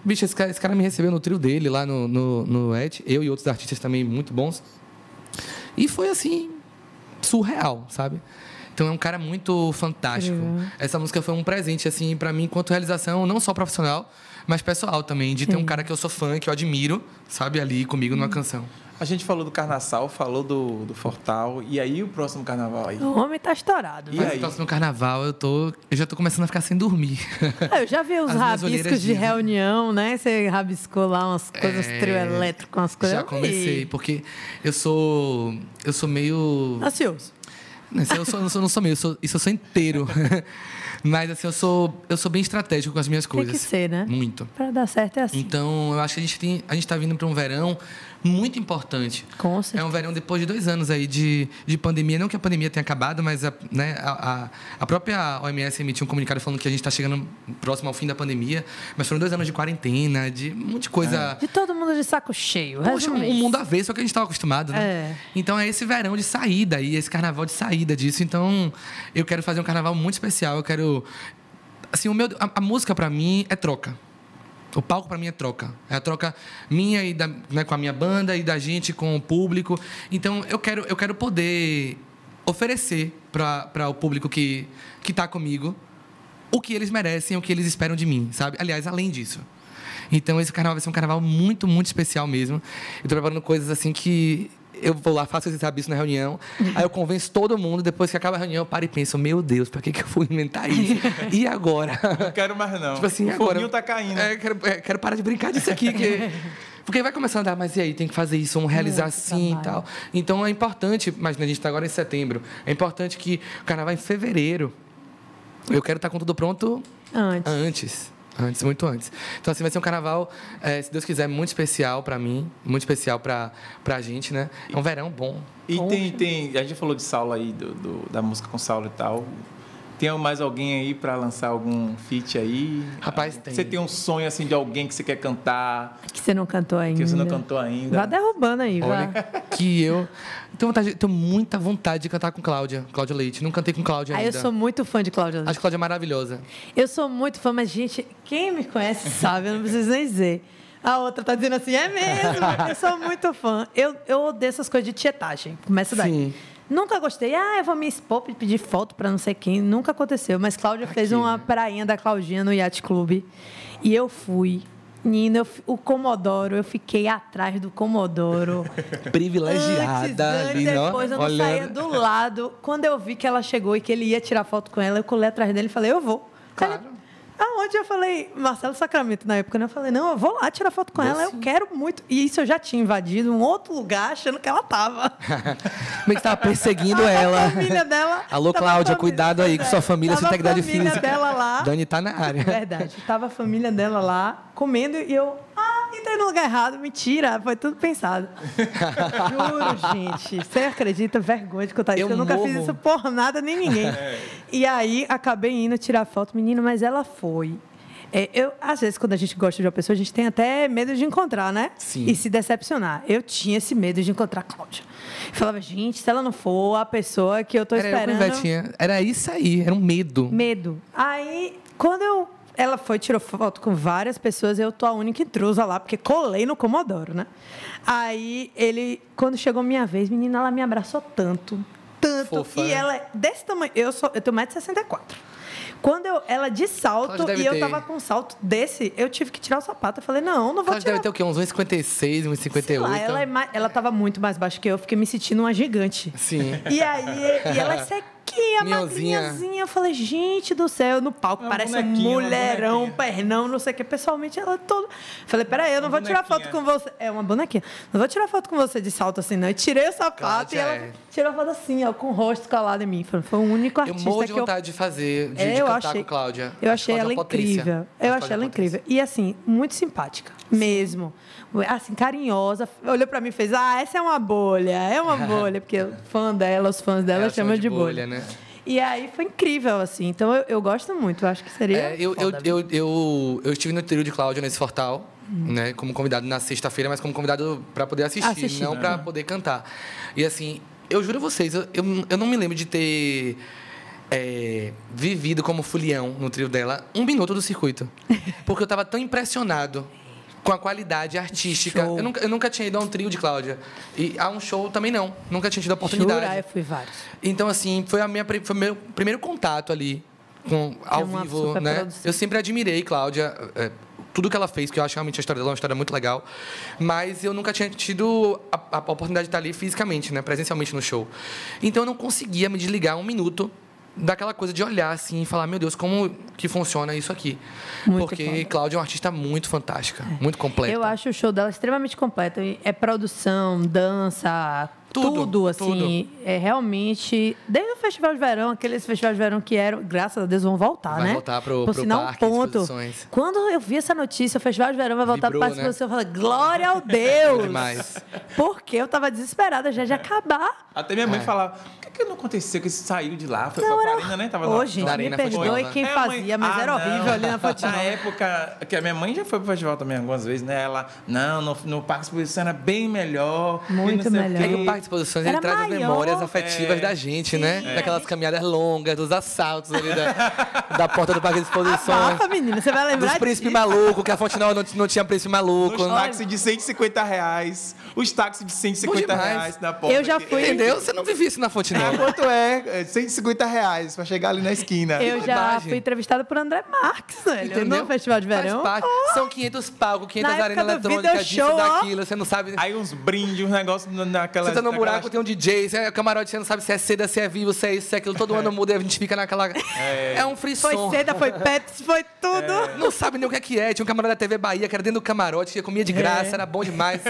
Bicho, esse cara, esse cara me recebeu no trio dele lá no, no, no ET, eu e outros artistas também muito bons. E foi assim, surreal, sabe? Então é um cara muito fantástico. Essa música foi um presente, assim, para mim, enquanto realização, não só profissional, mas pessoal também, de ter um cara que eu sou fã, que eu admiro, sabe, ali comigo numa canção. A gente falou do Carnaçal, falou do, do Fortal. E aí o próximo carnaval aí? O homem tá estourado. E Mas aí? no próximo carnaval eu tô. Eu já tô começando a ficar sem dormir. Ah, Eu já vi os As rabiscos de dizem. reunião, né? Você rabiscou lá umas coisas, É, trio elétrico, umas coisas. já comecei, porque eu sou. Eu sou meio. Ansioso. Não, eu, sou, eu sou- não sou meio, eu sou, isso eu sou inteiro. Mas assim, eu sou, eu sou bem estratégico com as minhas Tem coisas. que ser, né? Muito. Pra dar certo é assim. Então, eu acho que a gente tem, a gente tá vindo para um verão muito importante. Com certeza. É um verão depois de dois anos aí de, de pandemia. Não que a pandemia tenha acabado, mas a, né, a, a, própria OMS emitiu um comunicado falando que a gente está chegando próximo ao fim da pandemia. Mas foram dois anos de quarentena, de um monte de coisa. De todo mundo de saco cheio. Poxa, resume um mundo avesso ao que a gente estava acostumado, né? É. Então é esse verão de saída e esse carnaval de saída disso. Então eu quero fazer um carnaval muito especial. Eu quero. Assim, o meu, a, a música para mim é troca. O palco para mim é troca. É a troca minha e da, né, com a minha banda e da gente com o público. Então eu quero, eu quero poder oferecer para o público que que está comigo o que eles merecem, o que eles esperam de mim, sabe? Aliás, além disso. Então esse carnaval vai ser um carnaval muito, muito especial mesmo. Eu tô preparando coisas assim que eu vou lá, faço esse serviço na reunião, aí eu convenço todo mundo, depois que acaba a reunião, eu paro e penso, meu Deus, pra que, que eu fui inventar isso? E agora? Não quero mais não. Tipo assim, o agora. foguinho tá caindo. É, quero, é, quero parar de brincar disso aqui, que. Porque vai começando a andar, mas e aí, tem que fazer isso, vamos realizar Muito assim e tal. Então é importante, imagina, a gente está agora em setembro, é importante que o carnaval é em fevereiro. Eu quero estar com tudo pronto Antes. antes. Antes, muito antes. Então, assim, vai ser um carnaval, eh, se Deus quiser, muito especial para mim, muito especial para a gente, né? É um verão bom. E tem, tem. A gente falou de Saulo aí, do, do- da música com Saulo e tal. Tem mais alguém aí pra lançar algum feat aí? Rapaz, tem. Você tem um sonho assim de alguém que você quer cantar, Que você não cantou ainda. que você não cantou ainda? Vá derrubando aí, vá. Olha, que eu tenho, vontade, tenho muita vontade de cantar com Cláudia, Cláudia Leite. Não cantei com Cláudia Aí ainda. eu sou muito fã de Cláudia Leite. Acho Cláudia maravilhosa. Eu sou muito fã, mas, gente, quem me conhece sabe, eu não preciso nem dizer. A outra tá dizendo assim, é mesmo, eu sou muito fã. Eu, eu odeio essas coisas de tietagem. Começa daí. Sim. Nunca gostei. Ah, eu vou me expor, pedir foto pra não sei quem. Nunca aconteceu. Mas Cláudia fez Aqui, uma né? prainha da Claudinha no Yacht Club. E eu fui. Menina, eu o Comodoro, eu fiquei atrás do Comodoro. Privilegiada Antes, ali, antes, ó. depois eu não olhando. saía do lado. Quando eu vi que ela chegou e que ele ia tirar foto com ela, eu colei atrás dele e falei, eu vou. Claro. Aonde eu falei, Marcelo Sacramento, na época, né? eu falei, não, eu vou lá tirar foto com ela, eu quero muito. E isso eu já tinha invadido um outro lugar achando que ela tava. Meio que tava perseguindo ela. A família dela. Alô, a Cláudia, família- cuidado aí com sua família, sua Tava a integridade família física. dela lá. Dani tá na área. Verdade. Tava a família dela lá comendo e eu, entrei no lugar errado, mentira, foi tudo pensado. Juro, gente. Você acredita? Vergonha de contar isso. Eu Eu nunca fiz isso por nada nem ninguém. E aí acabei indo tirar foto, menina, mas ela foi. É, eu, às vezes, quando a gente gosta de uma pessoa, a gente tem até medo de encontrar, né? Sim. E se decepcionar. Eu tinha esse medo de encontrar a Cláudia. Eu falava, gente, se ela não for a pessoa que eu tô Era eu esperando. Ivetinha. Era isso aí, era um medo. Medo. Aí, quando eu. Ela foi, tirou foto com várias pessoas, eu tô a única intrusa lá, porque colei no Comodoro, né? Aí, ele, quando chegou minha vez, menina, ela me abraçou tanto, tanto. Fofa, e né? ela é desse tamanho. Eu, sou, eu tenho 1,64m. Quando eu, ela de salto e eu ter- tava com um salto desse, eu tive que tirar o sapato. Eu falei, não, não vou Cláudia tirar. deve ter o quê? Uns 1,56, Sei lá, 1,58. ela, é mais, ela tava muito mais baixa que eu, fiquei me sentindo uma gigante. Sim. E aí, e ela é sequinha, Minhozinha. magrinhazinha. Eu falei, gente do céu, no palco parece um bonequinha, uma mulherão, pernão, não sei o que. Pessoalmente, ela é toda. Falei, peraí, eu não Uma vou tirar foto com você. É uma bonequinha. Não vou tirar foto com você de salto assim, não. E tirei o sapato Cláudia e ela é. tirou foto assim, ó, com o rosto colado em mim. Foi, foi o único Eu artista morro de que eu vontade de fazer, de, é, de eu cantar achei, com Cláudia. Eu achei Cláudia ela potência. incrível. Eu Cláudia achei ela uma incrível. E assim, muito simpática. Mesmo. Assim, carinhosa. Olhou pra mim e fez: Ah, essa é uma bolha, é uma bolha. Porque o fã dela, os fãs dela Ela chamam chama de, de bolha. bolha, né? E aí foi incrível, assim. Então eu, eu gosto muito. Eu acho que seria. É, eu, eu, eu, eu, eu estive no trio de Cláudia nesse Fortal, né, como convidado na sexta-feira, mas como convidado para poder assistir, Assistir. não para poder cantar. E assim, eu juro a vocês, eu, eu, eu não me lembro de ter é, vivido como fulião no trio dela um minuto do circuito. Porque eu estava tão impressionado com a qualidade artística. Eu nunca, eu nunca tinha ido a um trio de Cláudia. E a um show também não. Nunca tinha tido a oportunidade. Jura, eu fui vários. Então, assim, foi, a minha, foi o meu primeiro contato ali com, ao É vivo, né? produção. Eu sempre admirei Cláudia, é, tudo que ela fez, que eu acho realmente a história dela é uma história muito legal. Mas eu nunca tinha tido a, a oportunidade de estar ali fisicamente, né? Presencialmente no show. Então, eu não conseguia me desligar um minuto daquela coisa de olhar assim e falar, meu Deus, como que funciona isso aqui? Muito Porque foda. Cláudia é uma artista muito fantástica, muito completa. Eu acho o show dela extremamente completo. É produção, dança, Tudo, assim, é realmente. Desde o Festival de Verão, aqueles festivais de verão que eram, graças a Deus, vão voltar, Vai né? voltar pro- Por pro sinal, um parque de ponto. exposições. Quando eu vi essa notícia, o Festival de Verão vai voltar Vibrou, para a né? eu falei, glória ao Deus! Demais. Porque eu tava desesperada já de acabar. Até minha mãe É. falava, por que, que não aconteceu que você saiu de lá? Foi Não, pra era- Arena, né? Tava Ô, lá. gente, Na me perdoe Nova. quem É, fazia, mas ah, era horrível não. ali na Fonte Na época, que a minha mãe já foi pro festival também algumas vezes, né? Ela, não, no, no Parque de Exposição era bem melhor. Muito o melhor. É que o. Parque Exposições Era ele traz as maior. memórias afetivas É. da gente, né? Daquelas caminhadas longas, dos assaltos ali da, da porta do Parque de Exposições. Abafa, menina, você vai lembrar Dos príncipes malucos, que a Fonte Nova não, não tinha príncipe maluco. Os táxis de 150 reais. Os táxis de 150 Bom demais. reais na porta. Eu já fui- Entendeu? Você não vivia isso na Fonte Nova. quanto é? É 150 reais pra chegar ali na esquina. Eu já fui entrevistada por André Marques, velho, Entendeu? no Festival de Verão. Parte. São 500 palcos, 500 Na arenas eletrônicas, disso, show, ó. daquilo. Você não sabe... Aí uns brindes, uns negócios na- naquela. Você tá no naquela- buraco, tem um DJ, você é camarote, você não sabe se é seda, se é vivo, se é isso, se é aquilo. Todo ano muda e a gente fica naquela... É, um frisson. Foi seda, foi Pepsi, foi tudo. Não sabe nem o que é que é. Tinha um camarote da TV Bahia que era dentro do camarote, que comia de graça, era bom demais.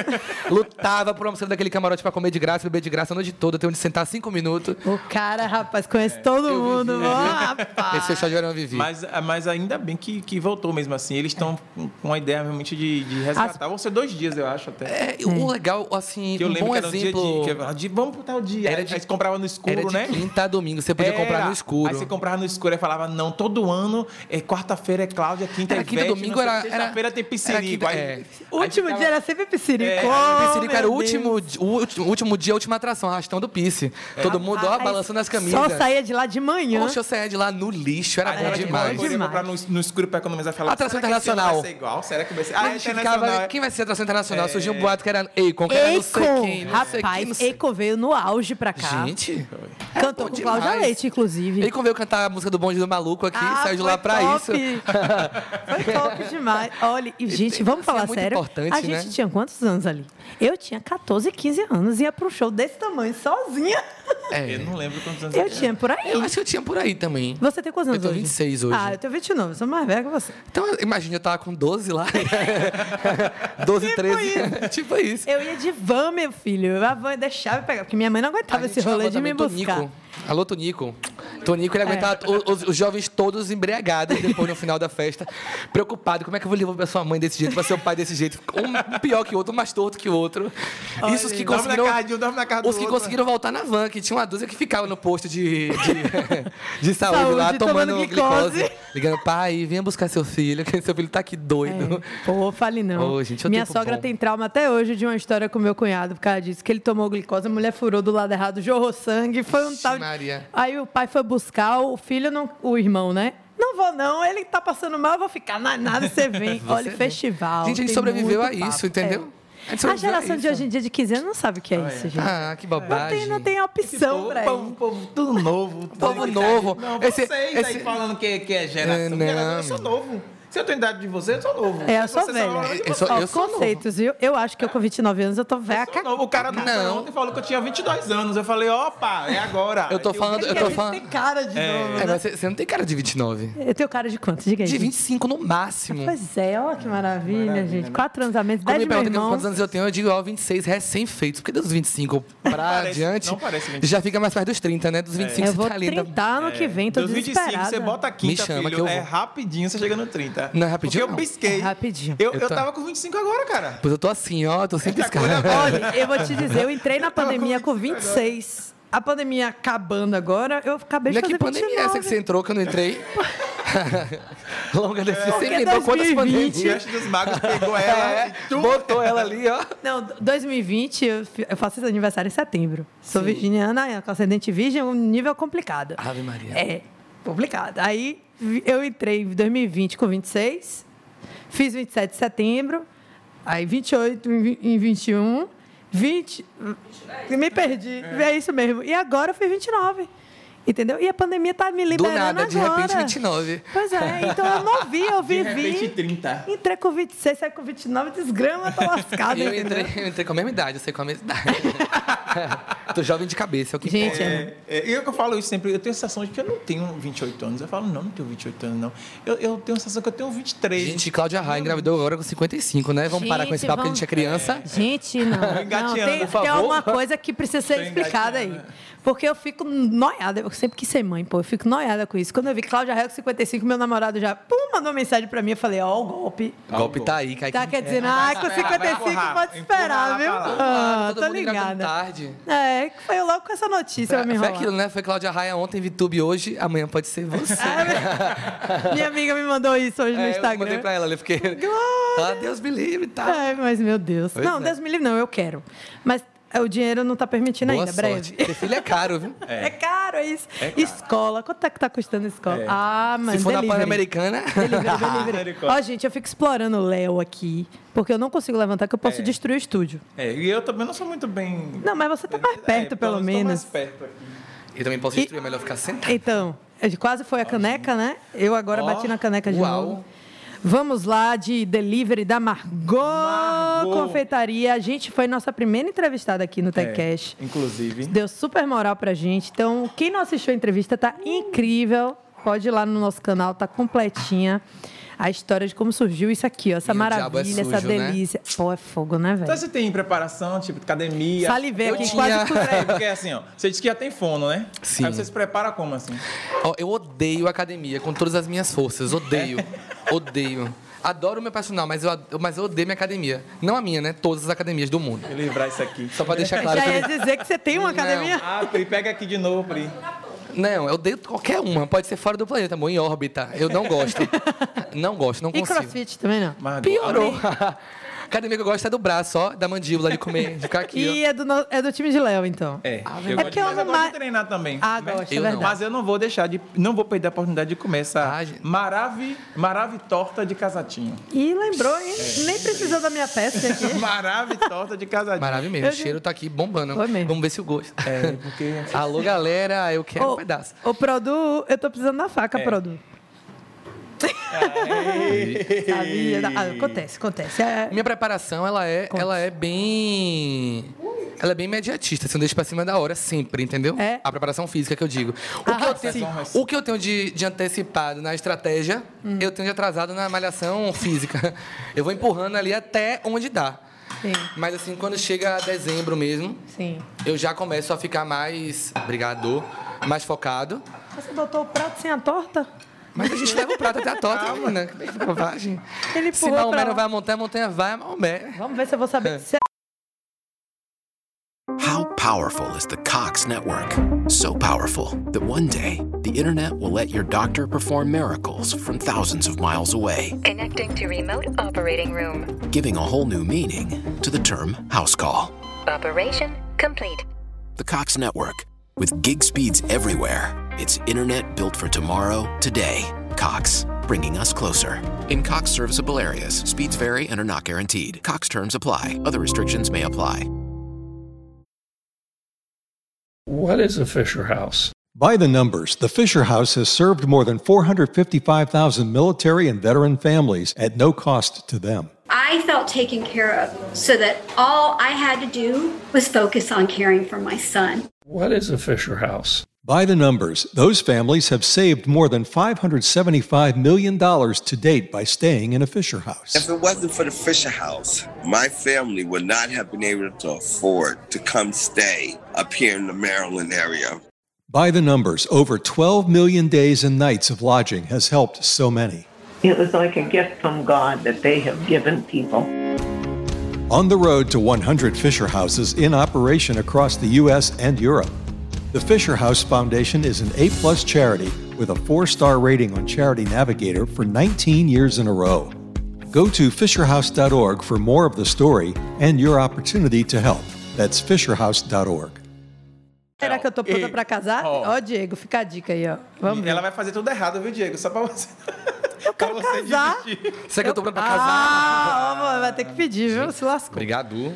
Lutava por uma daquele camarote pra comer de graça, beber de graça a noite toda, ter onde sentar cinco minutos. O cara, rapaz, conhece todo eu mundo. vivi, eu rapaz. Esse festival de verão eu vivi. Mas, mas ainda bem que, que voltou mesmo assim. Eles estão com a ideia realmente de, de resgatar. Vão ser dois dias, eu acho, até. É, o legal, assim, que eu um lembro bom que era um exemplo... dia de, que de. Vamos pro tal dia. Era de- Aí você comprava no escuro, Era de né? quinta a domingo, você podia comprar Era. no escuro. Aí você comprava no escuro e falava, não, todo ano, é quarta-feira é Cláudia, quinta Era é quinta, domingo era- Sexta-feira tem era piscinico. quinta- Aí, é. O último dia era sempre piscirico. É, Oh, Era o último, o último, o último dia, a última atração, arrastão do Pisse. Todo mundo, ó, balançando as camisas. Só saía de lá de manhã. Poxa, eu saía de lá no lixo, era bom Agora, demais. Eu no, no escuro pra economizar. Falava, Atração internacional. Vai ser igual? Será que vai ser? Ah, a é ficava, é. quem vai ser atração internacional? Surgiu um boato que era Akon, que era não sei quem, rapaz, Akon veio no auge pra cá. Gente, Cantou bom com Cláudia. Leite, inclusive. Akon veio cantar a música do Bonde do Maluco aqui, Ah, saiu de lá pra isso. Foi top demais. Olha, e, gente, vamos falar é sério. importante, a gente né? tinha quantos anos ali? Eu tinha 14, 15 anos. Ia pra um show desse tamanho, sozinha. É. Eu não lembro quantos anos Eu tinha por aí. Eu acho que eu tinha por aí também. Você tem quantos Eu anos tenho hoje? 26 hoje. Ah, eu tenho 29. Eu sou mais velha que você. Então, imagina, eu tava com 12 lá. 12, 13. tipo isso. Eu ia de van, meu filho. A van deixava eu pegar, porque minha mãe não aguentava esse rolê de me buscar. Tonico. Alô, Tonico. Tonico, ele É. aguentava os, os jovens todos embriagados depois no final da festa, preocupado. Como é que eu vou levar pra sua mãe desse jeito, pra seu pai desse jeito? Um pior que o outro, um mais torto que o outro. Isso os que conseguiram. casa Os que outro. conseguiram voltar na van, que tinha uma dúzia que ficava no posto de, de, de saúde, Saúde, lá, tomando tomando glicose. glicose. Ligando, pai, venha buscar seu filho, que seu filho tá aqui doido. É. Pô, fale não. Ô, gente, é Minha sogra bom. tem trauma até hoje de uma história com meu cunhado, por causa disso, que ele tomou glicose, a mulher furou do lado errado, jorrou sangue, foi um tal. Maria. Aí o pai foi buscar, o filho, não, o irmão, né? Não vou não, ele tá passando mal, eu vou ficar na nada, você vem. Você Olha, vem. festival. Gente, a gente sobreviveu a papo. isso, entendeu? É. A geração de hoje em dia de 15 anos não sabe o que é isso, gente. Ah, que Não bobagem. tem, não tem opção Povo, pra povo, isso. povo tudo novo. Povo novo. Não, Esse- vocês esse- aí falando que, que é geração. É, não, geração, eu sou novo. Se eu tenho idade de você, eu sou novo. É, eu sou Você velha. Eu sou- eu sou conceitos, viu? Eu acho que eu com 29 anos eu tô velha. Eu novo. O cara do Não. ontem falou que eu tinha 22 anos. Eu falei, opa, é agora. Eu tô falando- eu tô falando- tem cara de novo, É, né? mas você, você não tem cara de 29. Eu tenho cara de quanto? Diga aí. De 25 no máximo. Pois é, ó que maravilha, gente. Quatro anos a menos, Quando me perguntam quantos anos eu tenho, eu digo, ó, 26 recém-feitos. Porque dos 25 pra adiante, não parece 25. já fica mais perto dos 30, né? Dos 25 Eu você vou tá ali. ainda- 30 ano que vem, tô Dos 25, desesperada. você bota a quinta, Me chama filho, que eu é vou. rapidinho, você chega no 30. Não é rapidinho, Porque eu não. pisquei. É rapidinho. Eu, Eu eu tô- tava com 25 agora, cara. Pois eu tô assim, ó, tô sem piscar. Olha, eu vou te dizer, eu entrei na pandemia com 26. A pandemia acabando agora, eu acabei de Não é fazer que pandemia é essa que você entrou que eu não entrei? Longa desse Você Porque emendou quantas 2020 O pandemias? Mestre dos Magos pegou ela É, e tum, botou ela ali, ó. Não, 2020, eu eu faço esse aniversário em setembro. Sou virginiana, com ascendente virgem, um nível complicado. Ave Maria. É, complicado. Aí eu entrei em 2020 com 26, fiz 27 de setembro, aí 28 em vi- em 21, 20. Me perdi. É isso mesmo. E agora eu fiz 29. Entendeu? E a pandemia tá me Do liberando nada, de agora. repente, 29. Pois é, então eu não vi, eu de vivi. repente 30. Entrei com 26, saí com 29, desgrama, tô lascada. Eu entrei, eu entrei com a mesma idade, eu sei com a mesma idade. Tô jovem de cabeça, é o que Gente, importa. É, é, eu que eu falo isso sempre, eu tenho a sensação de que eu não tenho 28 anos. Eu falo, não, não tenho 28 anos, não. Eu, eu tenho a sensação que eu tenho 23. Gente, Cláudia Raia engravidou agora com 55, né? Vamos parar com esse Gente, papo que a vamos- gente é criança. Gente, não. não engateando, tem, por favor. tem alguma coisa que precisa ser Tô explicada aí. engateando. Porque eu fico noiada. Eu sempre quis ser mãe, pô. Eu fico noiada com isso. Quando eu vi Cláudia Raia com 55, meu namorado já pum, mandou uma mensagem pra mim. Eu falei, ó, o golpe. O golpe tá aí, cai Tá, quer dizer, ai, com 55 empurrar, pode esperar, viu? Ah, Todo tô ligada. tarde. É, que foi logo com essa notícia pra me Foi enrolar. aquilo, né? Foi Cláudia Raia ontem, VTube hoje, amanhã pode ser você. Minha amiga me mandou isso hoje no É, eu Instagram. mandei pra ela, eu fiquei. Ah, Deus me livre tal. É, mas meu Deus. Pois não, é. Deus me livre, não, eu quero. Mas é, o dinheiro não tá permitindo Boa ainda, sorte. breve. Ter filho é caro, viu? É, caro, é isso. É caro. Escola, quanto é que tá custando a escola? É. Ah, mas Se for na delivery. Pan-Americana. Delivery, delivery. Ó, gente, eu fico explorando o Léo aqui, porque eu não consigo levantar, que eu posso É. destruir o estúdio. É, e eu também não sou muito bem. Não, mas você tá mais perto, É, pelo eu tô menos. mais perto aqui. Eu também posso destruir, é melhor ficar sentado. Então, quase foi a caneca, né? Eu agora Ó, bati na caneca de uau. novo. Vamos lá de delivery da Margot, Margot. Confeitaria. A gente foi nossa primeira entrevistada aqui no TechCast. É, inclusive. Deu super moral pra gente. Então, quem não assistiu a entrevista tá incrível. Pode ir lá no nosso canal, tá completinha. A história de como surgiu isso aqui, ó. Essa E é maravilha, essa sujo, né? delícia. Pô, é fogo, né, Então velho? você tem preparação, tipo, academia? Salivei Eu aqui, tinha- quase cuspi. É, porque assim, ó, você disse que já tem fono, né? Sim. Aí você se prepara como assim? Ó, eu odeio academia com todas as minhas forças. Odeio. Odeio. Adoro o meu personal, mas eu, mas eu odeio minha academia. Não a minha, né? Todas as academias do mundo. Vou livrar isso aqui. Só pra deixar claro Já ia dizer que você tem uma Não. academia? Ah, Pri, pega aqui de novo, Pri. Não, eu odeio qualquer uma. Pode ser fora do planeta, amor, em órbita. Eu não gosto. não gosto, não E consigo. crossfit também não? Margot, Piorou. A academia que eu gosto é do braço, ó, da mandíbula de comer, de ficar aqui, E é do, no- é do time de Léo, então. É, eu É gosto porque de, eu mas não eu gosto ma- de treinar também. Ah, né? gosto, é Eu não. verdade. Mas eu não vou deixar de. Não vou perder a oportunidade de comer essa Ah, gente. maravi, maravi torta de casatinho. E lembrou, hein? Nem precisou da minha peça aqui. Maravi torta de casadinho. Maravilha mesmo. O cheiro tá aqui bombando. Foi mesmo. Vamos ver se o gosto. É, porque. Alô, galera, eu quero um pedaço. Ô, Produ, eu tô precisando da faca, É. Sabia? Ah, acontece, acontece. É- Minha preparação, ela é, Conte. ela é bem. Ela é bem imediatista, assim, eu deixo pra cima da hora, sempre, entendeu? É? A preparação física que eu digo. O, Ah, que, eu tenho, o que eu tenho de, de antecipado na estratégia, Hum. eu tenho de atrasado na malhação física. Eu vou empurrando ali até onde dá. Sim, Mas assim, quando chega dezembro mesmo, sim. eu já começo a ficar mais. Obrigado. Mais focado. Você botou o prato sem a torta? Mas a gente leva o prato até a torta, menina. Que bobagem. Ele Se Maomé pra não vai a montanha, a montanha vai a Maomé. Vamos ver se eu vou saber. Se How powerful is the Cox network? So powerful that one day the internet will let your doctor perform miracles from thousands of miles away, Connecting to remote operating room. giving a whole new meaning to the term house call. Operation complete. The Cox network, with gig speeds everywhere, it's internet built for tomorrow, today. Cox, bringing us closer. In Cox serviceable areas, speeds vary and are not guaranteed. Cox terms apply, other restrictions may apply. What is a Fisher House? By the numbers, the Fisher House has served more than 455,000 military and veteran families at no cost to them. I felt taken care of so that all I had to do was focus on caring for my son. What is a Fisher House? By the numbers, those families have saved more than $575 million to date by staying in a Fisher House. If it wasn't for the Fisher House, my family would not have been able to afford to come stay up here in the Maryland area. By the numbers, over 12 million days and nights of lodging has helped so many. It was like a gift from God that they have given people. On the road to 100 Fisher Houses in operation across the U.S. and Europe. The Fisher House Foundation is an A plus charity with a four star rating on Charity Navigator for 19 years in a row. Go to FisherHouse.org for more of the story and your opportunity to help. That's FisherHouse.org. Será que eu tô pronta pra casar? ó. Ó, Diego, fica a dica aí, ó. Vamos ver. Ela vai fazer tudo errado, viu, Diego? Só pra você. Eu quero pra você casar. desistir. Será que eu tô pronto pra casar? Ah, ó, vai ter que pedir, viu? Se lascou. Obrigado.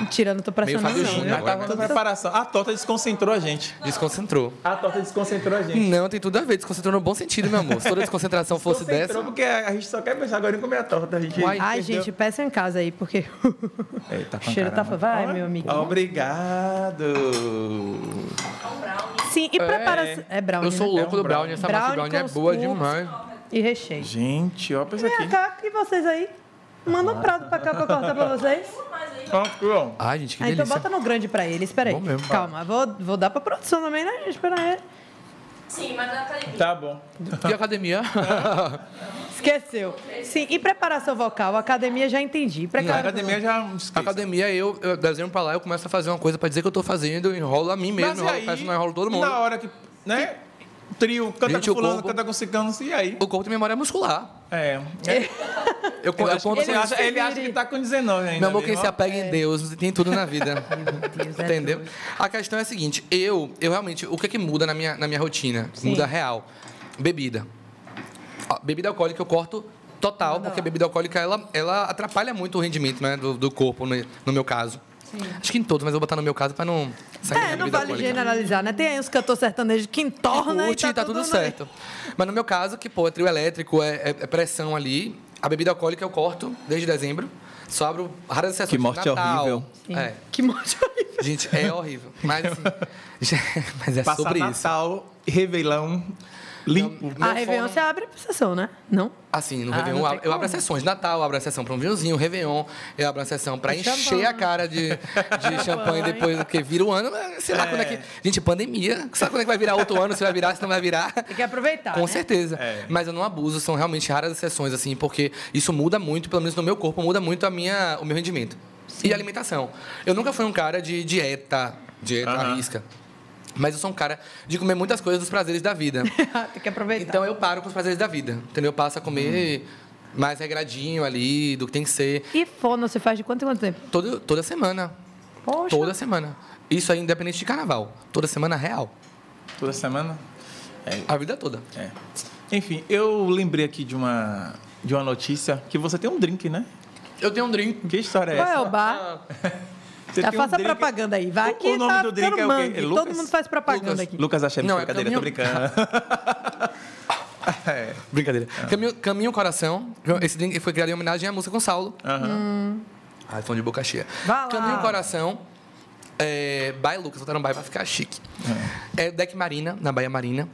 Mentira, não tô Meio pressionando Fábio não. Júnior Tava na preparação. A torta desconcentrou a gente. Desconcentrou. A torta desconcentrou a gente. Não, tem tudo a ver. Desconcentrou no bom sentido, meu amor. Se toda desconcentração fosse dessa. porque a gente só quer pensar agora em comer a torta. A gente Uai. Ai, perdeu. gente, peça em casa aí, porque Eita, o cheiro tá... Vai, meu amigo. Obrigado. Sim, e prepara... É brownie, Eu sou né? louco do brownie. Essa Brownie brownie é boa cubos. demais. E recheio. Gente, ó, pensa Vem aqui. cá, e vocês aí? Manda um prato pra cá pra cortar pra vocês. Ó, Ai, gente, que Ah, então delícia. bota no grande pra ele, espera aí. Bom mesmo. Calma, vou, vou dar pra produção também, né, gente? Espera aí. Tá bom. E academia? Esqueceu. Sim, e preparação vocal? Academia já entendi. Na Prepara... academia já esqueci. Academia, eu, eu desenho pra lá, eu começo a fazer uma coisa pra dizer que eu tô fazendo, eu enrolo a mim mesmo, Mas enrolo, aí, peço, não enrolo todo mundo. Na hora que, né? Trio, canta Gente, com fulano, corpo- canta com ciclano, e aí? O corpo tem memória muscular. É. Eu, Eu eu acho que conto ele, acha, ele acha que tá com 19 ainda. Meu amor, quem viu? se apega em Deus tem tudo na vida. Deus, é Entendeu? doido. A questão é a seguinte, eu, eu realmente, o que é que muda na minha, na minha rotina? Muda real. Bebida. Ó, bebida alcoólica eu corto total, porque a bebida alcoólica, ela, ela atrapalha muito o rendimento né, do, do corpo, no, no meu caso. Acho que em todos, mas eu vou botar no meu caso pra não sair da É, não vale alcoólica. generalizar, né? Tem aí uns cantores sertanejos que entornam e Curte, tá, tá, tudo no- certo. Mas no meu caso, que, pô, é trio elétrico, é, é- é pressão ali. A bebida alcoólica eu corto desde dezembro. Só abro raras exceções. Que morte Natal. horrível. É. Que morte horrível. Gente, é horrível. Mas, assim, mas é Passar sobre isso. Natal, Réveillon, limpo. A Meu Réveillon você abre sessão, né? Não? Assim, no Ah, Réveillon não eu abro- eu abro as sessões. Natal, eu abro a sessão pra um vinhozinho. Réveillon, eu abro a sessão pra De encher champanhe. a cara de, de champanhe depois que vira o ano. Sei lá quando é que. Gente, pandemia. Sabe quando é que vai virar outro ano? Se vai virar, se não vai virar. Tem que aproveitar, Com né? certeza. É. Mas eu não abuso, são realmente raras exceções, assim, porque isso muda muito, pelo menos no meu corpo, muda muito a minha, o meu rendimento. E a alimentação. Eu nunca fui um cara de dieta, dieta à risca. Mas eu sou um cara de comer muitas coisas dos prazeres da vida. Tem que aproveitar. Então eu paro com os prazeres da vida, entendeu? Eu passo a comer mais regradinho ali, do que tem que ser. E fono você faz de quanto em quanto tempo? Todo, toda semana. Poxa. Toda semana. Isso aí independente de carnaval. Toda semana real. Toda semana. A vida toda. É. Enfim, eu lembrei aqui de uma, de uma notícia que você tem um drink, né? Eu tenho um drink. Que história é Qual é essa? o bar? Um faça drink- propaganda aí. Vai aqui, o nome tá do drink é o quê? É Todo Lucas? mundo faz propaganda Lucas. aqui. Lucas Achei, Não, é brincadeira, tô caminho- brincando. é. Brincadeira. Caminho, Caminho Coração. Esse drink foi criado em homenagem à música com Saulo. Aham. Ai, fã de boca cheia. Vai lá. Caminho Coração. É, Bahia Lucas, botaram Bahia pra ficar chique. É Deck Marina, na Bahia Marina.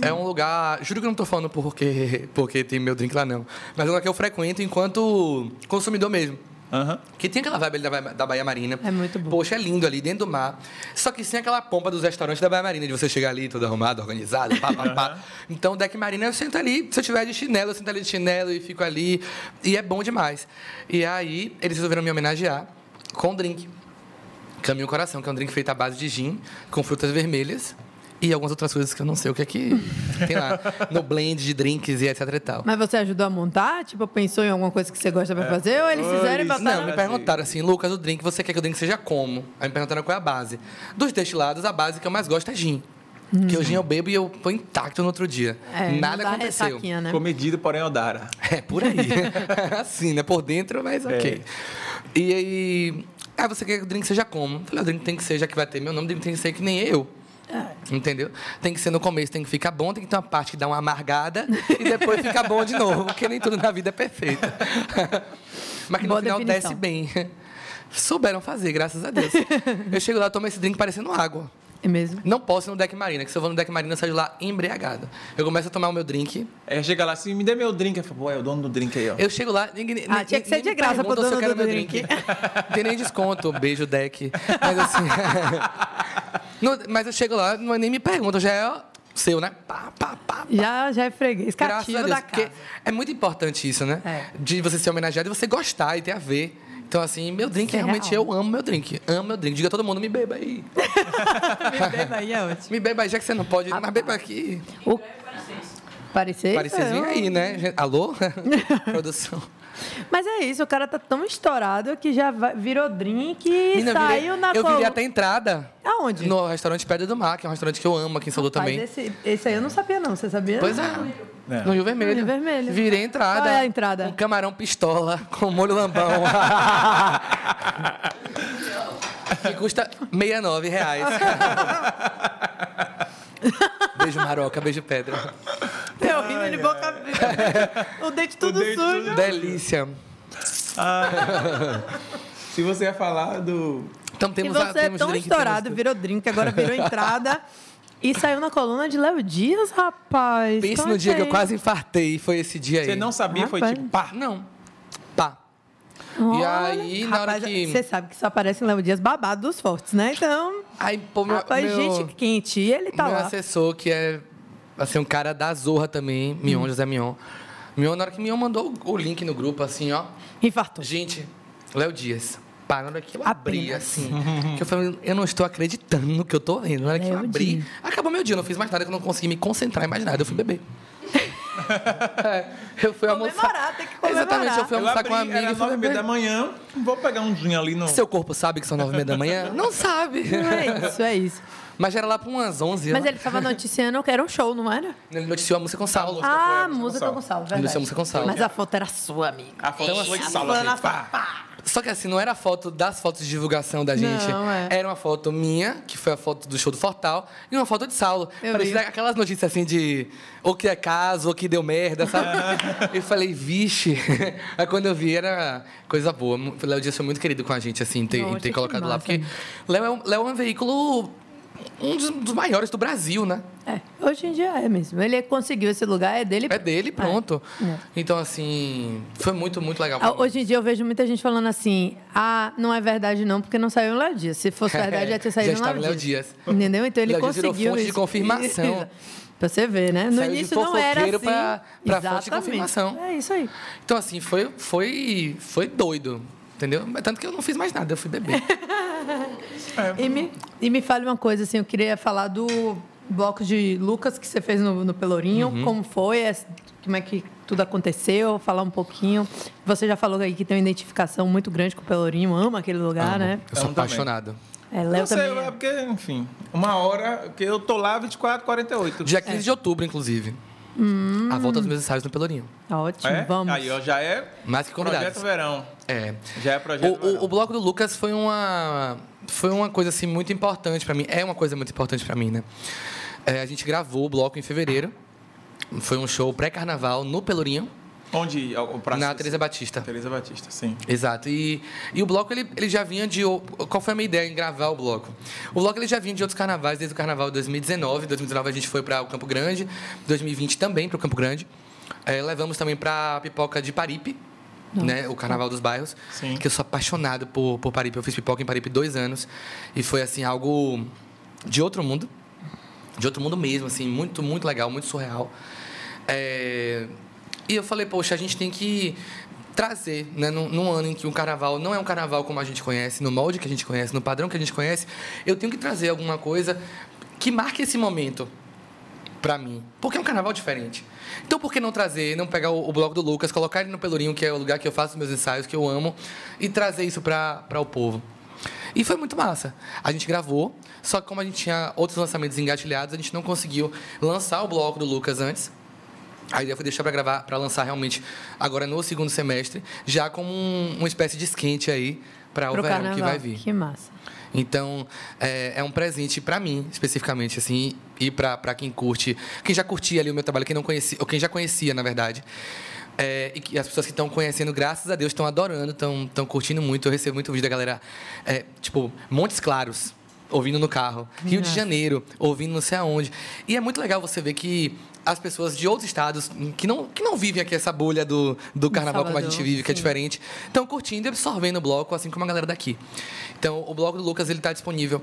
É um lugar. Juro que eu não tô falando porque, porque tem meu drink lá, não. Mas é um lugar que eu frequento enquanto consumidor mesmo. Aham. Que tem aquela vibe ali da, Bahia- da Bahia Marina. É muito bom. Poxa, é lindo ali, dentro do mar. Só que sem aquela pompa dos restaurantes da Bahia Marina, de você chegar ali todo arrumado, organizado, pá, pá, pá. Então, deck Marina, eu sento ali. Se eu tiver de chinelo, eu sento ali de chinelo e fico ali. E é bom demais. E aí, eles resolveram me homenagear com um drink. Caminho Coração, que é um drink feito à base de gin, com frutas vermelhas. E algumas outras coisas que eu não sei o que é que tem lá. No blend de drinks e etc e tal. Mas você ajudou a montar? Tipo, pensou em alguma coisa que você gosta pra fazer? Ou eles fizeram e botaram? Não, me perguntaram assim, Lucas, o drink, você quer que o drink seja como? Aí me perguntaram qual é a base. Dos destilados, a base que eu mais gosto é gin. Que o gin eu bebo e eu tô intacto no outro dia. É, Nada aconteceu. né? Comedido, porém odara. É, por aí. assim, né? Por dentro, mas ok. E aí... Ah, você quer que o drink seja como? Eu Falei, o drink tem que ser, já que vai ter meu nome, o drink tem que ser que nem eu. Entendeu? Tem que ser no começo, tem que ficar bom, tem que ter uma parte que dá uma amargada e depois fica bom de novo, porque nem tudo na vida é perfeito. Mas que no Boa final definição. desce bem. Souberam fazer, graças a Deus. Eu chego lá, tomo esse drink parecendo água. É mesmo? Não posso ir no deck marina, que se eu vou no deck marina, eu saio de lá embriagado. Eu começo a tomar o meu drink. Aí chega lá assim, me dê meu drink. Eu falo, pô, é o dono do drink aí, ó. Eu chego lá, ninguém, Ah, tinha que ser de graça pro se eu dono quero do meu drink. Não tem nem desconto, beijo deck. Mas assim. não- mas eu chego lá, não, nem me perguntam, já é seu, né? Pá, pá, pá. Já, já é freguês. Graças Cativo a Deus. da casa. é muito importante isso, né? É. De você ser homenageado e você gostar e ter a ver. Então, assim, meu drink, é realmente, real. eu amo meu drink. Amo meu drink. Diga a todo mundo, me beba aí. Me beba aí, é ótimo. Me beba aí, já que você não pode, mas beba aqui. O... Parecer? Parecer vir aí, né? Alô? Produção. Mas é isso, o cara tá tão estourado que já virou drink e Menina, eu saiu virei- na Eu col- virei até entrada. Aonde? No restaurante Pedra do Mar, que é um restaurante que eu amo aqui em Salvador também. Esse, esse aí eu não sabia, não. Você sabia? Pois é. No Rio Vermelho. Rio Vermelho. Virei entrada. Qual é a entrada? Um camarão pistola com molho lambão. que custa 69 reais. beijo maroca, beijo pedra. De boca O dente tudo sujo. Delícia. Se você ia falar do. Então E temos você a, é temos tão drink, estourado, temos- virou drink, agora virou entrada. E saiu na coluna de Léo Dias, rapaz. Pense no dia que eu quase infartei, foi esse dia aí. Você não sabia, foi Rapaz. tipo, pá. Não. Pá. E Olha, aí, na hora rapaz, que. Você sabe que só aparece em Léo Dias babado dos fortes, né? Então, Aí, pô, meu, rapaz, meu, gente quente. E ele tá meu lá. assessor, que é assim, um cara da Zorra também, Mion, Hum. José Mion. Mion, na hora que Mion mandou o link no grupo, assim, ó. Infartou. Gente, Léo Dias. Pá, na hora que eu abri, Apenas. assim, que eu falei, eu não estou acreditando no que eu tô vendo. Na hora que eu abri, Dias. acabou meu dia, eu não fiz mais nada, que eu não consegui me concentrar em mais nada, eu fui beber. É, eu fui almoçar. Comemorar, tem que comemorar. Exatamente, eu fui Eu almoçar abri, com uma amiga era e nove e meia da manhã. Vou pegar um gin ali no. Seu corpo sabe que são nove e meia da manhã? Não sabe. Não é isso, é isso. Mas já era lá para umas onze. Mas lá. ele tava noticiando que era um show, não era? Ele noticiou a música com sal. Ah, a música com sal. sal, Ele verdade. disse a música com sal. Mas a foto era sua, amiga. A foto Então, foi assim, sala assim, pá. Só que assim, não era a foto das fotos de divulgação da gente. Não, é. Era uma foto minha, que foi a foto do show do Fortal, e uma foto de Saulo. Eu Parecia vi. aquelas notícias assim de ou que é caso, ou que deu merda, sabe? eu falei, vixe. Aí quando eu vi, era coisa boa. O Léo Dias foi muito querido com a gente, assim, ter, ter colocado lá. massa. Porque Léo é, um, Léo é um veículo, um dos, dos maiores do Brasil, né? É, hoje em dia é mesmo. Ele conseguiu esse lugar, é dele. É dele, pronto. É. Então, assim, foi muito, muito legal. Ah, Hoje em dia eu vejo muita gente falando assim: ah, não é verdade não, porque não saiu no Léo Dias. Se fosse verdade, ia ter saído Já no Léo em Léo Dias. Dias. Entendeu? Então ele Léo Dias virou conseguiu fonte de isso. confirmação. pra você ver, né? No Saiu de início não era assim. fofoqueiro pra- pra fonte de Exatamente. confirmação. É isso aí. Então, assim, foi, foi, foi doido. Entendeu? Tanto que eu não fiz mais nada, eu fui beber. E me, e me fale uma coisa, assim, eu queria falar do bloco de Lucas que você fez no, no Pelourinho. Uhum. Como foi? essa- Como é que tudo aconteceu? Falar um pouquinho. Você já falou aí que tem uma identificação muito grande com o Pelourinho, ama aquele lugar, né? Eu sou Amo também. apaixonado. É, Léo Não sei, também. é é. porque, enfim, uma hora que eu tô lá 24, 48. Dia 15 de outubro, inclusive. Hum. A volta dos meus ensaios no Pelourinho. Ótimo, É? vamos. Aí, ó, já é Mais que convidados. projeto verão. É. Já é projeto O, verão. o, o bloco do Lucas foi uma foi uma coisa assim muito importante pra mim. É uma coisa muito importante pra mim, né? É, a gente gravou o bloco em fevereiro. Foi um show pré-carnaval no Pelourinho, Onde? O, o praça- na Teresa Batista. Teresa Batista, sim. Exato. E, e o bloco, ele, ele já vinha de... Qual foi a minha ideia em gravar o bloco? O bloco, ele já vinha de outros carnavais, desde o carnaval de 2019. 2019 a gente foi para o Campo Grande. 2020 também para o Campo Grande. É, levamos também para a Pipoca de Paripe, né? O Carnaval dos Bairros. Sim. Que eu sou apaixonado por, por Paripe. Eu fiz pipoca em Paripe dois anos. E foi, assim, algo de outro mundo. De outro mundo mesmo, assim. Muito, muito legal, muito surreal. É, E eu falei, poxa, a gente tem que trazer, né, num, num ano em que um carnaval não é um carnaval como a gente conhece, no molde que a gente conhece, no padrão que a gente conhece, eu tenho que trazer alguma coisa que marque esse momento pra mim. Porque é um carnaval diferente. Então, por que não trazer, não pegar o, o bloco do Lucas, colocar ele no Pelourinho, que é o lugar que eu faço meus ensaios, que eu amo, e trazer isso pra o povo? E foi muito massa. A gente gravou, só que como a gente tinha outros lançamentos engatilhados, a gente não conseguiu lançar o bloco do Lucas antes. A ideia foi deixar para gravar, para lançar realmente agora no segundo semestre, já como um- uma espécie de esquente aí para o verão que carnaval. vai vir. Que massa. Então, é, é um presente para mim, especificamente, assim, e para quem curte, quem já curtia ali o meu trabalho, quem não conhecia, ou quem já conhecia, na verdade. É, e que as pessoas que estão conhecendo, graças a Deus, estão adorando, estão curtindo muito. Eu recebo muito vídeo da galera, é, tipo, Montes Claros, ouvindo no carro. Rio de Nossa. Janeiro, ouvindo não sei aonde. E é muito legal você ver que as pessoas de outros estados, que não, que não vivem aqui essa bolha do, do carnaval como a Salvador, gente vive, que é sim. diferente, estão curtindo e absorvendo o bloco, assim como a galera daqui. Então, o bloco do Lucas, ele está disponível.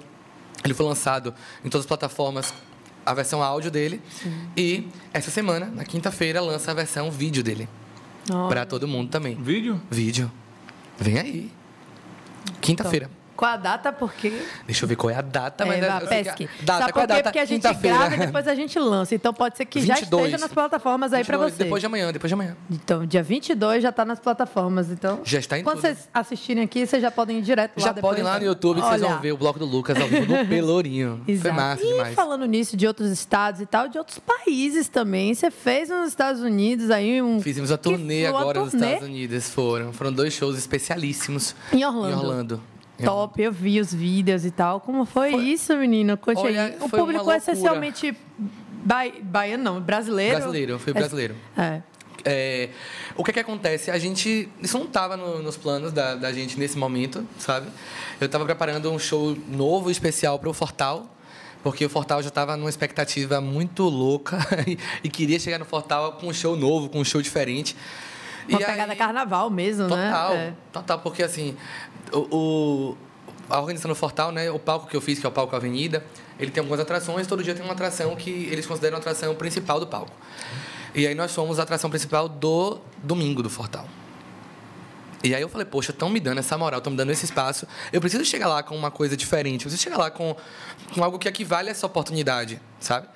Ele foi lançado em todas as plataformas, a versão áudio dele. E essa semana, na quinta-feira, lança a versão vídeo dele. Ó, Para todo mundo também. Vídeo? Vídeo. Vem aí. Quinta-feira. Com a data, porque. Deixa eu ver qual é a data, É, mas vá, eu sei que a- pesque. Data, Sabe qual é por a quê? data? Porque a gente grava e depois a gente lança. Então pode ser que já 22. esteja nas plataformas aí pra 22, você. Depois de amanhã, depois de amanhã. Então, dia 22 já tá nas plataformas. Então, Já está em quando tudo. vocês assistirem aqui, vocês já podem ir direto lá Já podem ir lá no YouTube que vocês vão Olha. ver o bloco do Lucas ao vivo no Pelourinho. Foi Exato. massa e demais. falando nisso, de outros estados e tal, de outros países também. Você fez nos Estados Unidos aí um. Fizemos a turnê agora nos Estados Unidos. Foram. Foram dois shows especialísímos. Em Orlando. Em Orlando. Em Top, eu vi os vídeos e tal. Como foi, isso, menina? Conte Olha, aí. O foi público é essencialmente bai... baiano, não, brasileiro. Brasileiro, foi É- brasileiro. É. É, o que é que acontece? A gente. Isso não estava nos planos da, da gente nesse momento, sabe? Eu estava preparando um show novo, especial para o Fortal, porque o Fortal já estava numa expectativa muito louca e, e queria chegar no Fortal com um show novo, com um show diferente. Uma E aí- pegada carnaval mesmo, Total, né? É. total, porque assim, o, o- a organização do Fortal, né, o palco que eu fiz, que é o palco Avenida, ele tem algumas atrações, todo dia tem uma atração que eles consideram a atração principal do palco. E aí nós fomos a atração principal do domingo do Fortal. E aí eu falei, poxa, estão me dando essa moral, estão me dando esse espaço. Eu preciso chegar lá com uma coisa diferente, eu preciso chegar lá com, com algo que equivale a essa oportunidade, sabe?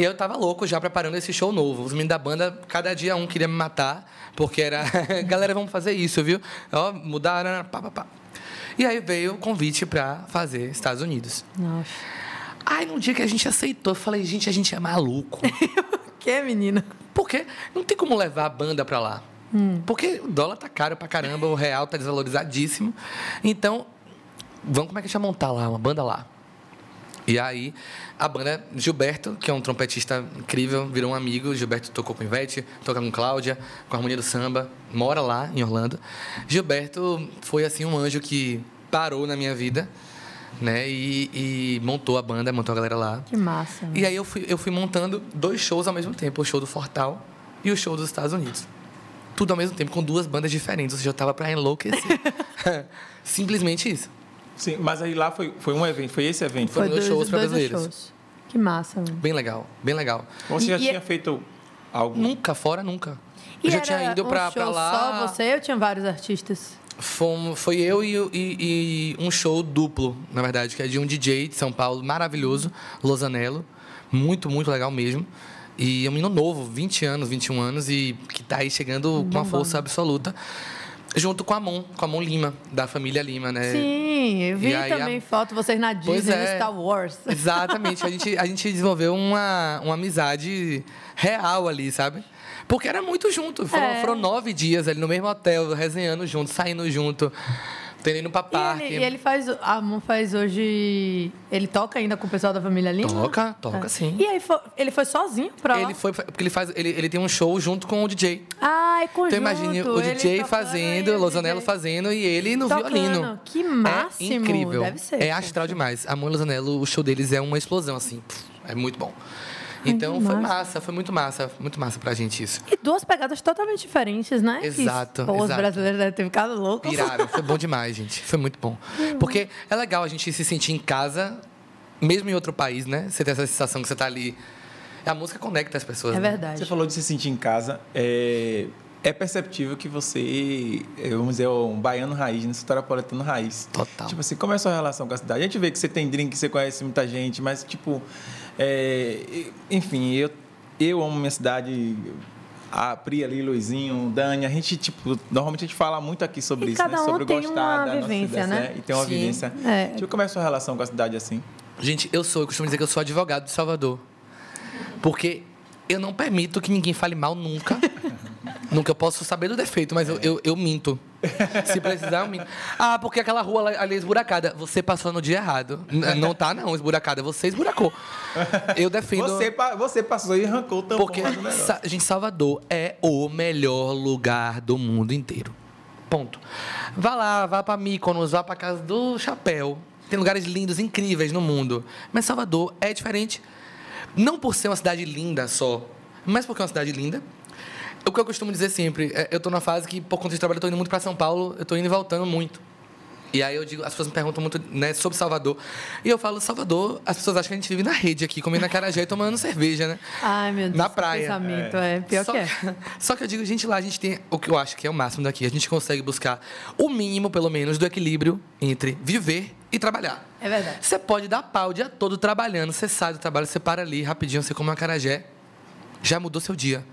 E eu tava louco já preparando esse show novo. Os meninos da banda, cada dia um queria me matar, porque era. Galera, vamos fazer isso, viu? Ó, mudaram, pá, pá, pá. E aí veio o convite para fazer Estados Unidos. Nossa. Aí no dia que a gente aceitou, eu falei, gente, a gente é maluco. que, menina? Porque não tem como levar a banda para lá. Porque o dólar tá caro pra caramba, o real tá desvalorizadíssimo. Então, vamos como é que a gente vai montar lá, uma banda lá. E aí, a banda Gilberto, que é um trompetista incrível, virou um amigo. Gilberto tocou com Ivete, toca com Cláudia, com a Harmonia do Samba, mora lá em Orlando. Gilberto foi assim um anjo que parou na minha vida, né? E, e montou a banda, montou a galera lá. Que massa. E aí eu fui, eu fui montando dois shows ao mesmo tempo, o show do Fortal e o show dos Estados Unidos. Tudo ao mesmo tempo, com duas bandas diferentes. Ou seja, eu tava pra enlouquecer. Simplesmente isso. Sim, mas aí lá foi, foi um evento, foi esse evento. Foram dois shows pra dois brasileiros. shows. Que massa, mano. Bem legal, bem legal. Você já E- e tinha é- feito algo? Nunca, fora nunca. E eu já era tinha ido um pra, show pra lá. Só você ou tinha vários artistas? Fomos, foi eu e, e- e um show duplo, na verdade, que é de um DJ de São Paulo, maravilhoso, Losanello. Muito, muito legal mesmo. E é um menino novo, 20 anos, 21 anos, e que tá aí chegando com uma Bombando. força absoluta. Junto com a Mon, com a Mon Lima, da família Lima, né? Sim, eu vi aí a- também foto vocês na Disney, é. no Star Wars. Exatamente. A gente, a gente desenvolveu uma, uma amizade real ali, sabe? Porque era muito junto. Foram, É. foram nove dias ali no mesmo hotel, resenhando junto, saindo junto, tendo indo pra E parque. ele, e ele faz. A Amon faz hoje. Ele toca ainda com o pessoal da família Lima? Toca, toca É. sim. E aí foi- ele foi sozinho pra lá? Ele foi, porque ele faz, ele, ele tem um show junto com o DJ. Ah, é conjunto. Então imagine o DJ fazendo, e Losanello fazendo e ele no tocando. violino. Que máximo. É incrível. Deve ser. É astral demais. A Mãe Losanello, o show deles é uma explosão, assim. É muito bom. Ai, Então que foi massa. massa, foi muito massa, muito massa pra gente isso. E duas pegadas totalmente diferentes, né? Exato, pô, os brasileiros devem ter ficado loucos. Piraram, foi bom demais, gente. Foi muito bom. Porque é legal a gente se sentir em casa, mesmo em outro país, né? Você tem essa sensação que você tá ali. A música conecta as pessoas. É né? verdade. Você falou de se sentir em casa. É, é perceptível que você, é, vamos dizer, é um baiano raiz, né? Soteropolitano raiz. Total. Tipo assim, como é a sua relação com a cidade? A gente vê que você tem drink, que você conhece muita gente, mas, tipo, é, enfim, eu, eu amo minha cidade. A Pri ali, Luizinho, Dani, a gente, tipo, normalmente a gente fala muito aqui sobre E isso, cada né? um Sobre tem gostar uma da nossa vivência, cidade, né? E tem uma Sim. vivência. É. Tipo, como é a sua relação com a cidade assim? Gente, eu sou, eu costumo dizer que eu sou advogado de Salvador. Porque eu não permito que ninguém fale mal nunca. nunca eu posso saber do defeito, mas eu, eu, eu minto. Se precisar, eu minto. Ah, porque aquela rua ali é esburacada. Você passou no dia errado. N- Não tá, não, esburacada. Você esburacou. Eu defendo. Você, pa- você passou e arrancou o tampão Porque, lá do negócio. Sa- gente, Salvador é o melhor lugar do mundo inteiro. Ponto. Vá lá, vá pra Mykonos, vá pra casa do Chapéu. Tem lugares lindos, incríveis no mundo. Mas Salvador é diferente. Não por ser uma cidade linda só, mas porque é uma cidade linda. O que eu costumo dizer sempre, é, eu tô na fase que, por conta de trabalho, eu tô indo muito pra São Paulo, eu tô indo e voltando muito. E aí eu digo, as pessoas me perguntam muito né, sobre Salvador. E eu falo, Salvador, as pessoas acham que a gente vive na rede aqui, comendo acarajé e tomando cerveja, né? Ai, meu Deus. Na praia. Pensamento, é. Pior só, que é. Só que eu digo, gente, lá a gente tem o que eu acho que é o máximo daqui. A gente consegue buscar o mínimo, pelo menos, do equilíbrio entre viver e trabalhar. É verdade. Você pode dar pau o dia todo trabalhando, você sai do trabalho, você para ali rapidinho, você come um acarajé, já mudou seu dia.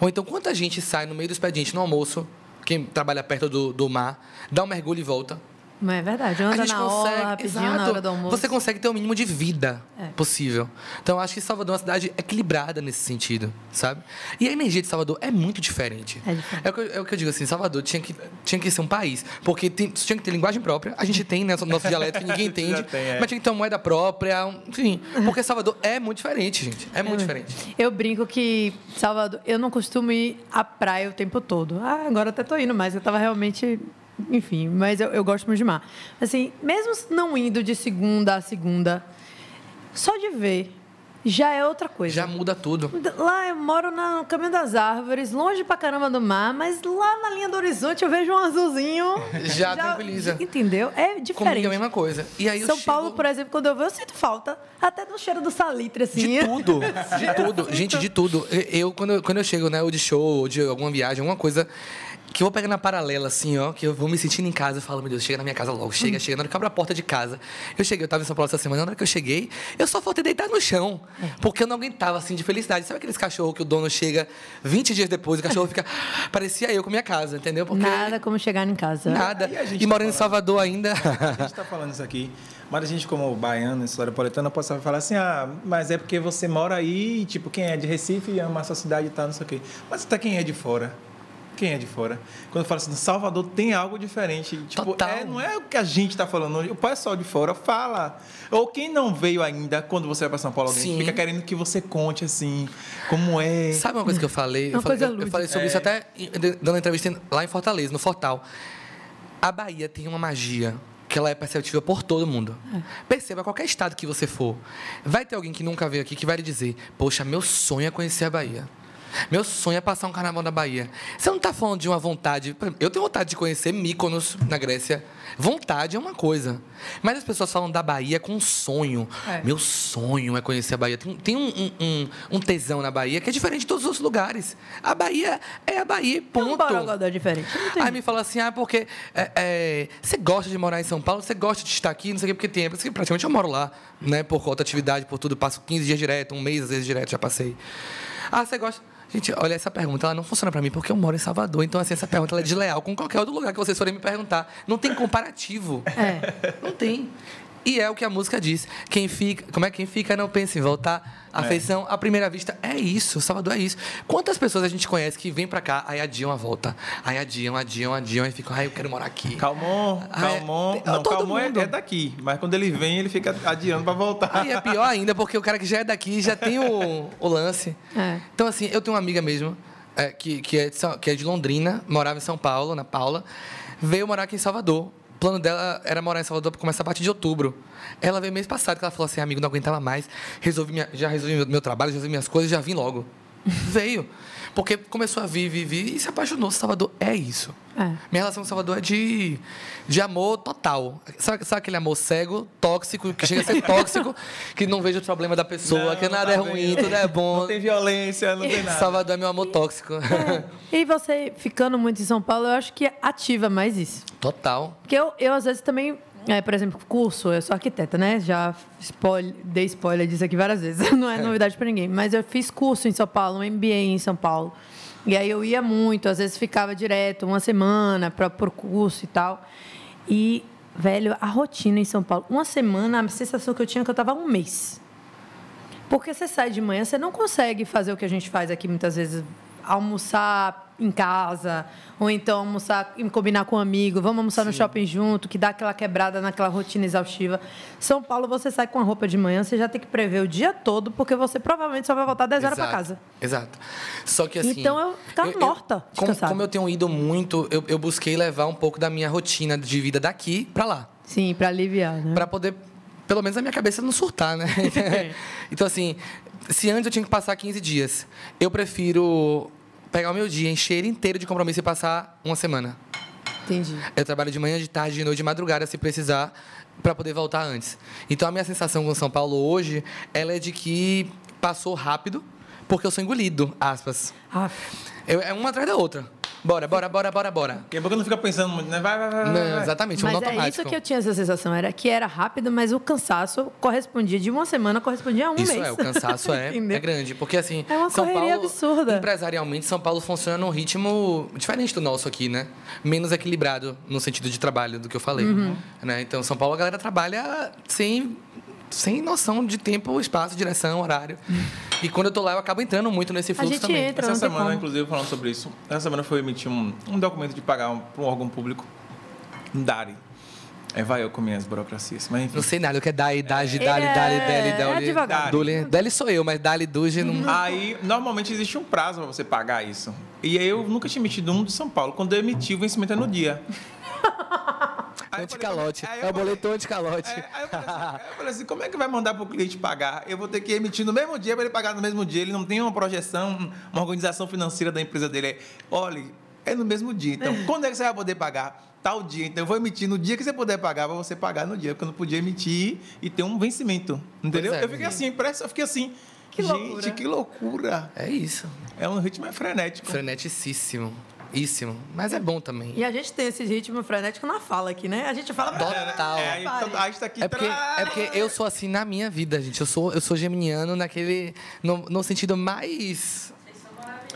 Ou então, quanta gente sai no meio do expediente, no almoço, quem trabalha perto do, do mar, dá um mergulho e volta. Mas é verdade. Anda na hora, rapidinho, na exato, hora do almoço. Você consegue ter o mínimo de vida É. possível. Então, eu acho que Salvador é uma cidade equilibrada nesse sentido, sabe? E a energia de Salvador é muito diferente. É diferente. É o que, eu- é o que eu digo assim, Salvador tinha que, tinha que ser um país. Porque tem- tinha que ter linguagem própria. A gente tem, né? Nosso dialeto que ninguém entende. Tem, é. Mas tinha que ter uma moeda própria. Enfim, porque Salvador é muito diferente, gente. É muito diferente. Eu brinco que Salvador, eu não costumo ir à praia o tempo todo. Ah, agora até tô indo mais, eu tava realmente. Enfim, mas eu, eu gosto muito de mar. Assim, mesmo não indo de segunda a segunda, só de ver já é outra coisa. Já muda tudo. Lá eu moro no caminho das árvores, longe pra caramba do mar, mas lá na linha do horizonte eu vejo um azulzinho. Já tranquiliza. Entendeu? É diferente. Comigo é a mesma coisa. E aí São chego- Paulo, por exemplo, quando eu vou, eu sinto falta até do cheiro do salitre, assim. De tudo, de tudo, gente, de tudo. Eu, eu, quando, eu, quando eu chego, né, ou de show, ou de alguma viagem, alguma coisa que eu vou pegando na paralela, assim, ó, que eu vou me sentindo em casa, eu falo, meu Deus, chega na minha casa logo, chega, chega. Na hora que eu abro a porta de casa, eu cheguei, eu tava em São Paulo essa semana, na hora que eu cheguei, eu só faltei deitar no chão, porque eu não aguentava, assim, de felicidade. Sabe aqueles cachorros que o dono chega 20 dias depois, o cachorro fica, parecia eu com minha casa, entendeu? Porque Nada como chegar em casa. nada. E a gente E tá morando em? Salvador ainda. A gente está falando isso aqui, mas a gente, como baiano, história napolitana, pode falar assim: ah, mas é porque você mora aí, e, tipo, quem é de Recife ama a sua cidade e tal, não sei o quê. Mas até quem é de fora? Quem é de fora? Quando fala assim, Salvador tem algo diferente. Tipo, Total. é, não é o que a gente está falando. O pessoal de fora fala. Ou quem não veio ainda, quando você vai para São Paulo, alguém Sim. fica querendo que você conte, assim, como é. Sabe uma coisa que eu falei? Uma eu, falei eu- eu falei sobre É. isso até dando entrevista lá em Fortaleza, no Fortal. A Bahia tem uma magia que ela é perceptível por todo mundo. Perceba, qualquer estado que você for, vai ter alguém que nunca veio aqui que vai lhe dizer: Poxa, meu sonho é conhecer a Bahia. Meu sonho é passar um carnaval na Bahia. Você não está falando de uma vontade. Eu tenho vontade de conhecer Mykonos, na Grécia. Vontade é uma coisa. Mas as pessoas falam da Bahia com um sonho. É. Meu sonho é conhecer a Bahia. Tem, tem um, um- um- um tesão na Bahia que é diferente de todos os outros lugares. A Bahia é a Bahia, Um ponto. borogodó diferente. Não tem Aí me fala assim, ah, porque é, é, você gosta de morar em São Paulo, você gosta de estar aqui, não sei o quê, porque tem. Porque praticamente eu moro lá, né? Por conta da atividade, por tudo, passo 15 dias direto, um mês às vezes direto, já passei. Ah, você gosta. Gente, olha, essa pergunta, ela não funciona pra mim porque eu moro em Salvador. Então, assim, essa pergunta é desleal com qualquer outro lugar que vocês forem me perguntar. Não tem comparativo. É. Não tem. E é o que a música diz. Quem fica, como é quem fica não pensa em voltar. Afeição à primeira vista é isso. Salvador é isso. Quantas pessoas a gente conhece que vêm pra cá, aí adiam a volta, aí adiam, adiam, adiam, e ficam, ai, eu quero morar aqui. Calmon, é. Calmon. Tem- não, todo Calmon é, mundo. é daqui. Mas quando ele vem, ele fica adiando para voltar. Aí é pior ainda, porque o cara que já é daqui já tem o, o lance. É. Então, assim, eu tenho uma amiga mesmo, é, que, que, é de, que é de Londrina, morava em São Paulo, na Paula, veio morar aqui em Salvador. O plano dela era morar em Salvador para começar a partir de outubro. Ela veio mês passado, que ela falou assim, amigo, não aguentava mais, resolvi minha- já resolvi meu, trabalho, já resolvi minhas coisas, já vim logo. veio. Porque começou a vir, vir, vir e se apaixonou. Salvador é isso. É. Minha relação com Salvador é de, de amor total. Sabe, sabe aquele amor cego, tóxico, que chega a ser tóxico, que não vejo o problema da pessoa, Não, que nada tá é ruim, vendo. tudo é bom. Não tem violência, não tem nada. Salvador é meu amor tóxico. E você ficando muito em São Paulo, eu acho que ativa mais isso. Total. Porque eu, eu às vezes, também, é, por exemplo, curso, eu sou arquiteta, né? Já spoiler, dei spoiler disso aqui várias vezes, não é novidade para ninguém. Mas eu fiz curso em São Paulo, um MBA em São Paulo. E aí eu ia muito, às vezes ficava direto, uma semana para por curso e tal. E, velho, a rotina em São Paulo, uma semana, a sensação que eu tinha é que eu estava um mês. Porque você sai de manhã, você não consegue fazer o que a gente faz aqui muitas vezes, almoçar em casa, ou então almoçar e combinar com um amigo, vamos almoçar no shopping junto, que dá aquela quebrada naquela rotina exaustiva. São Paulo, você sai com a roupa de manhã, você já tem que prever o dia todo, porque você provavelmente só vai voltar 10 horas para casa. Exato. Só que assim. Então eu ficava morta de como, como eu tenho ido muito, eu, eu busquei levar um pouco da minha rotina de vida daqui pra lá. Sim, para aliviar, né? Pra poder, pelo menos a minha cabeça não surtar, né? então, assim, se antes eu tinha que passar 15 dias, eu prefiro pegar o meu dia, encher ele inteiro de compromisso e passar uma semana. Entendi. Eu trabalho de manhã, de tarde, de noite, de madrugada, se precisar, para poder voltar antes. Então, a minha sensação com São Paulo hoje, ela é de que passou rápido, porque eu sou engolido, aspas. Ah, Eu, é uma atrás da outra. Bora, bora, bora, bora, bora. Daqui a pouco não fica pensando muito, né? Vai, vai, vai. vai, Não, vai. exatamente, um mas é automático. isso que eu tinha essa sensação. Era que era rápido, mas o cansaço correspondia de uma semana, correspondia a um Isso mês. é, o cansaço é, é grande. Porque, assim, É uma São correria Paulo, absurda. empresarialmente, São Paulo funciona num ritmo diferente do nosso aqui, né? Menos equilibrado no sentido de trabalho do que eu falei. Uhum. Né? Então, São Paulo, a galera trabalha sem, sem noção de tempo, espaço, direção, horário. E quando eu tô lá, eu acabo entrando muito nesse fluxo gente também. entra. Essa semana, como. inclusive, falando sobre isso, essa semana foi emitir um, um documento de pagar um, para um órgão público, um DARI. É, vai eu com minhas burocracias. Mas enfim. Não sei nada, o que é Dali, Dali, Ele Dali, é- Dali, Dali, é Dali. advogado. Dali, Dali sou eu, mas Dali, Duge não... Aí, normalmente existe um prazo para você pagar isso. E aí eu nunca tinha emitido um de São Paulo. Quando eu emiti, o vencimento é no dia. Falei, Anticalote. aí eu É o falei- boleto anticalote. É, aí eu falei, assim, aí eu falei assim, como é que vai mandar para o cliente pagar? Eu vou ter que emitir no mesmo dia para ele pagar no mesmo dia. Ele não tem uma projeção, uma organização financeira da empresa dele. É, olha, é no mesmo dia. Então, quando é que você vai poder pagar? Tal dia. Então, eu vou emitir no dia que você puder pagar, para você pagar no dia. Porque eu não podia emitir e ter um vencimento. Entendeu? É, eu fiquei assim, impresso, eu fiquei assim. Que gente, loucura. que loucura. É isso. É um ritmo frenético. Freneticíssimo. Mas é bom também. E a gente tem esse ritmo frenético na fala aqui, né? A gente fala... Total. É, aí, Pare. aí está aqui. É porque, é porque eu sou assim na minha vida, gente. Eu sou, eu sou geminiano naquele. No, no sentido mais.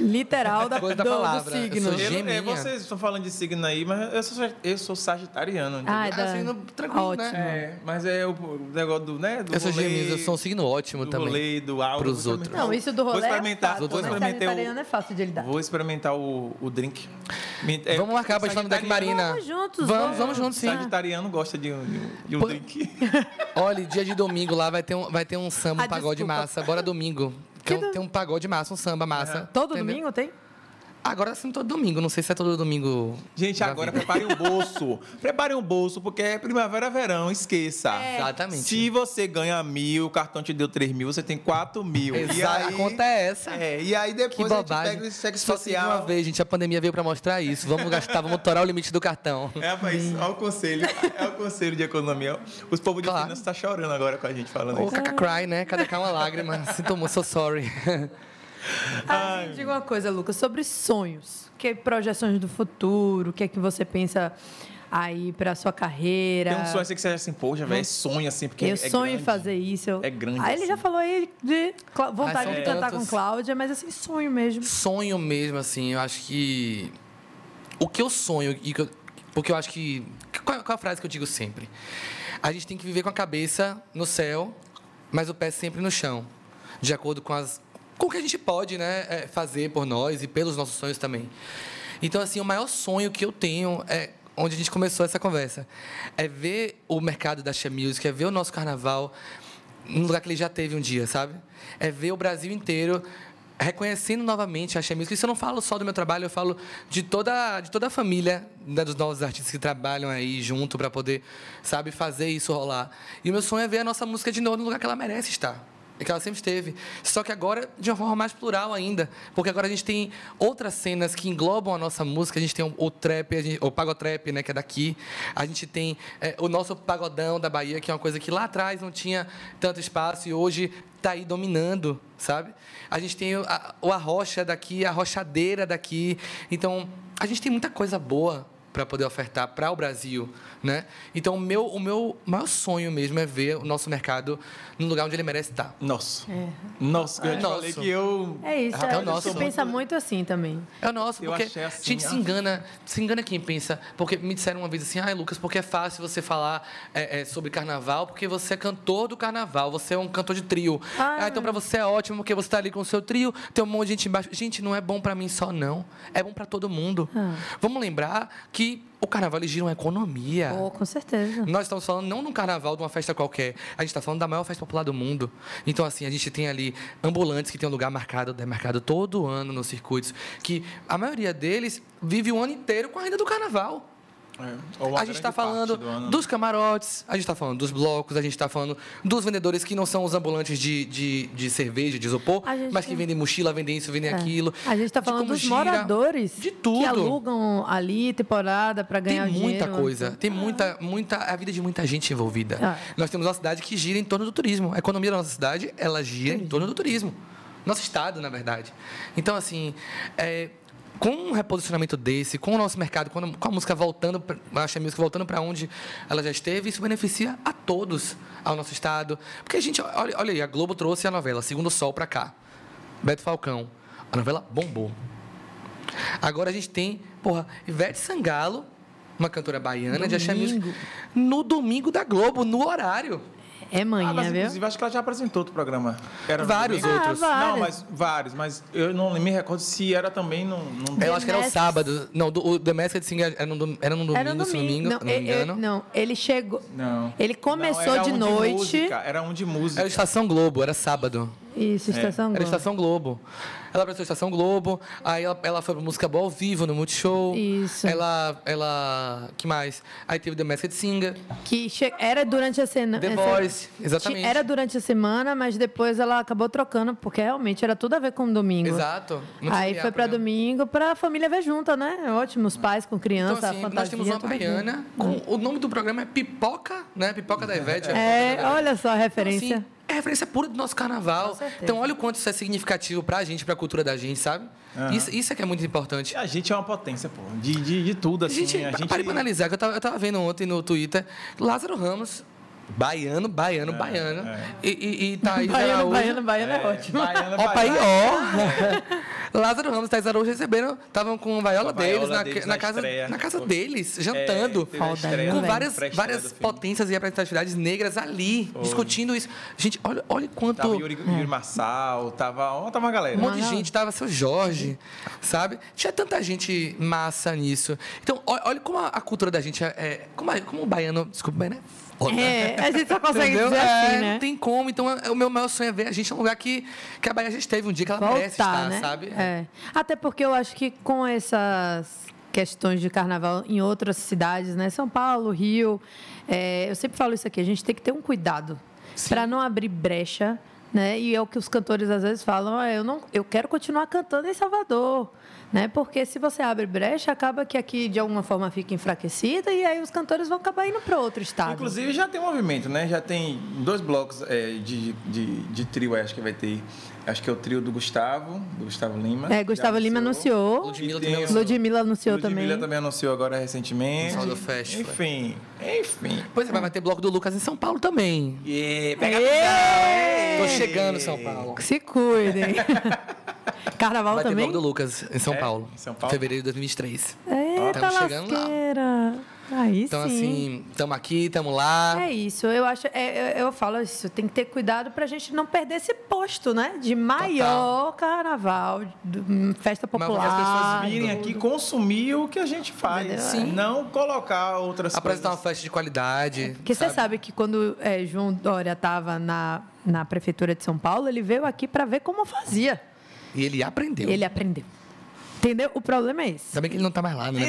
Literal da, Coisa da do, do palavra. Eu signo. sou Eu, é, vocês estão falando de signo aí, mas eu sou, eu sou sagitariano. Ah, é da... Assim, no- tranquilo, Ótimo. né? É, mas é o negócio do, né? Do Eu sou rolê, gêmeos, eu sou um signo ótimo do também. rolê, do áudio. Pros vou outros. experimentar Não, isso do rolê Vou experimentar, é vou fácil. Mas experimentar sagitariano o, é fácil de lidar. vou experimentar o, o drink. É, Vamos marcar pra falar no Deck Marina. Vamos juntos, Vamos, vamos. juntos, sim. Sagitariano gosta de um, de um- um Pô- drink. Olha, dia de domingo lá vai ter um, vai ter um samba, um Ah, pagode desculpa. massa. Agora é domingo. Tem um, tem um pagode massa, um samba massa. Todo entendeu? domingo tem? Agora sim, todo domingo. Não sei se é todo domingo. Gente, agora vida. preparem um bolso. preparem um bolso, porque é primavera, verão, esqueça. É. Exatamente. Se você ganha mil, o cartão te deu três mil, você tem quatro mil. E Exato, aí, a conta é essa. É, e aí Que depois a gente bobagem. pega esse sexo Só se de uma social. vez, gente, a pandemia veio pra mostrar isso. Vamos gastar, vamos torar o limite do cartão. É, mas olha o conselho. É o conselho de economia. Os povos de Claro. finanças estão chorando agora com a gente falando Ou isso. caca cry, né? Cada cá uma lágrima. Sinto muito, so sorry. Ah, me diga uma coisa, Lucas, sobre sonhos. Que projeções do futuro? O que é que você pensa aí pra sua carreira? Tem um sonho assim que você assim, poxa, velho, sonho assim, porque eu é sonho em grande. fazer isso. Eu- É grande Aí ele já assim. falou aí de vontade de cantar tantos. com Cláudia, mas assim, sonho mesmo. Sonho mesmo, assim, eu acho que. O que eu sonho, e que eu- porque eu acho que. Qual, qual é a frase que eu digo sempre? A gente tem que viver com a cabeça no céu, mas o pé sempre no chão. De acordo com as. Com o que a gente pode né, é, fazer por nós e pelos nossos sonhos também. Então, assim, o maior sonho que eu tenho é onde a gente começou essa conversa. É ver o mercado da Xia Music, é ver o nosso carnaval no lugar que ele já teve um dia, sabe? É ver o Brasil inteiro reconhecendo novamente a Xia Music. Isso eu não falo só do meu trabalho, eu falo de toda, de toda a família né, dos novos artistas que trabalham aí junto para poder, sabe, fazer isso rolar. E o meu sonho é ver a nossa música de novo no lugar que ela merece estar. E que ela sempre esteve. Só que agora de uma forma mais plural ainda. Porque agora a gente tem outras cenas que englobam a nossa música. A gente tem o, trap, a gente- o pagotrap, né, que é daqui. A gente tem é, o nosso pagodão da Bahia, que é uma coisa que lá atrás não tinha tanto espaço e hoje está aí dominando, sabe? A gente tem a, o arrocha daqui, a rochadeira daqui. Então, a gente tem muita coisa boa para poder ofertar para o Brasil, né? Então, o meu, o meu maior sonho mesmo é ver o nosso mercado no lugar onde ele merece estar. Nossa. Nossa, eu já te Nosso. falei que eu. É isso, Rapaz, é, o nosso. você pensa muito assim também. É o nosso, Eu porque assim, a gente se ah. engana, se engana quem pensa. Porque me disseram uma vez assim, ai Lucas, porque é fácil você falar é, é, sobre carnaval, porque você é cantor do carnaval, você é um cantor de trio. Ah. Ah, então pra você é ótimo, porque você tá ali com o seu trio, tem um monte de gente embaixo. Gente, não é bom pra mim só, não. É bom pra todo mundo. Ah. Vamos lembrar que o carnaval gira uma economia. Oh, com certeza. Nós estamos falando não num carnaval de uma festa qualquer, a gente está falando da maior festa popular do mundo. Então, assim, a gente tem ali ambulantes que tem um lugar marcado, demarcado todo ano nos circuitos, que a maioria deles vive o ano inteiro com a renda do carnaval. Uma A gente está falando do ano. dos camarotes, a gente está falando dos blocos, a gente está falando dos vendedores que não são os ambulantes de, de, de cerveja, de isopor, gente mas que tem- vendem mochila, vendem isso, vendem É. aquilo. A gente está falando dos gira. moradores de tudo. que alugam ali temporada para ganhar Tem o muita dinheiro. coisa, tem muita, muita, a vida de muita gente envolvida. Ah. Nós temos uma cidade que gira em torno do turismo. A economia da nossa cidade, ela gira em torno do turismo. Nosso estado, na verdade. Então, assim, é, com um reposicionamento desse, com o nosso mercado, com a- música voltando, a Axé Music voltando para onde ela já esteve, isso beneficia a todos, ao nosso estado. Porque a gente, olha, olha aí, a Globo trouxe a novela Segundo Sol para cá. Beto Falcão. A novela bombou. Agora a gente tem, porra, Ivete Sangalo, uma cantora baiana de Axé Music, Domingo. no domingo da Globo, no horário. É manhã, Ah, mas viu? inclusive acho que ela já apresentou outro programa. Era Vários domingo? outros. Ah, Não, vários. mas vários, mas eu não me recordo se era também num. num- Eu acho que era o sábado. Não, do, o The Masked Singer era num, era num domingo, Era no se não me domingo. engano. Não, não me e- e- engano. não, ele chegou. Não. Ele começou Não, de um noite. música, era um de música. Era Estação Globo, era sábado. Isso, Estação Era Globo. Estação Globo. Ela apresentou Estação Globo, aí ela, ela foi pra música boa ao vivo no Multishow. Isso. Ela. Ela. que mais? Aí teve The Masked Singer. Que che- era durante a semana. The Voice, exatamente. Era durante a semana, mas depois ela acabou trocando, porque realmente era tudo a ver com domingo. Exato. Muito Aí foi programa. domingo pra família ver junta, né? É Ótimo, os pais com criança, Então, assim, fantasia. nós temos uma baiana. Com, o nome do programa é Pipoca, né? Pipoca da Ivete. É, da olha só a Então, referência. assim, é referência pura do nosso carnaval. Então, olha o quanto isso é significativo pra gente, pra cultura da gente, sabe? Isso, isso é que é muito importante. A gente é uma potência, pô. De, de, de tudo, assim. gente, a gente... Para pra analisar, que eu tava, eu tava vendo ontem no Twitter, Lázaro Ramos, baiano, baiano, baiano, E, e, e Thaís Baiano, Araújo. baiano, baiano é, ótimo. Baiana, Ó, pai, ó. Lázaro Ramos e Thaís Araújo receberam, estavam com a vaiola, a vaiola deles, na, deles na na casa, estreia. na casa Foi. deles, jantando. teve a Foda, estreia, né, com várias, várias filme. potências e representatividades negras ali, discutindo isso. Gente, olha, olha quanto. Tava Yuri, Yuri Marçal, tava, tava uma galera. Um monte de gente, tava seu Jorge, sabe? Tinha tanta gente massa nisso. Então, olha, olha como a, a cultura da gente é. é- como, a- como o baiano. Desculpa, o baiano é foda. É, a gente só consegue Entendeu? dizer É, assim, Não né? tem como. Então, é- o meu maior sonho é ver a gente num lugar que, que a Bahia já esteve um dia que ela merece voltar, estar, né? sabe? É. Até porque eu acho que com essas questões de carnaval em outras cidades, né? São Paulo, Rio, é, eu sempre falo isso aqui, a gente tem que ter um cuidado para não abrir brecha, né? E é o que os cantores às vezes falam, "Ah, eu não, eu quero continuar cantando em Salvador. Né? Porque se você abre brecha, acaba que aqui de alguma forma fica enfraquecida e aí os cantores vão acabar indo para outro estado. Inclusive já tem movimento, né? Já tem dois blocos é, de, de, de trio, acho que vai ter. Acho que é o trio do Gustavo, do Gustavo Lima. É, Gustavo Lima anunciou. Ludmilla também anunciou. Ludmilla anunciou Ludmilla também. também anunciou agora recentemente. Salvador Festival. Enfim, enfim. Pois é, mas vai ter bloco do Lucas em São Paulo também. E pega! Tô chegando em São Paulo. Se cuidem. Carnaval Vai ter também? bloco do Lucas em São É, Paulo. em São Paulo? Fevereiro de 2023. Eita Tamo chegando lá. Aí Então, sim. assim, estamos aqui, estamos lá. É isso, eu acho, é, eu, eu falo isso, tem que ter cuidado pra gente não perder esse posto, né? De maior carnaval, do- festa Mas popular. as pessoas virem tudo. aqui consumir o que a gente faz. Sim. Não colocar outras Apresentar uma coisas. festa de qualidade. Porque você sabe que quando é, João Dória estava na, na prefeitura de São Paulo, ele veio aqui para ver como fazia. E ele aprendeu. Ele aprendeu. Entendeu? O problema é esse. Ainda bem que ele não tá mais lá, né?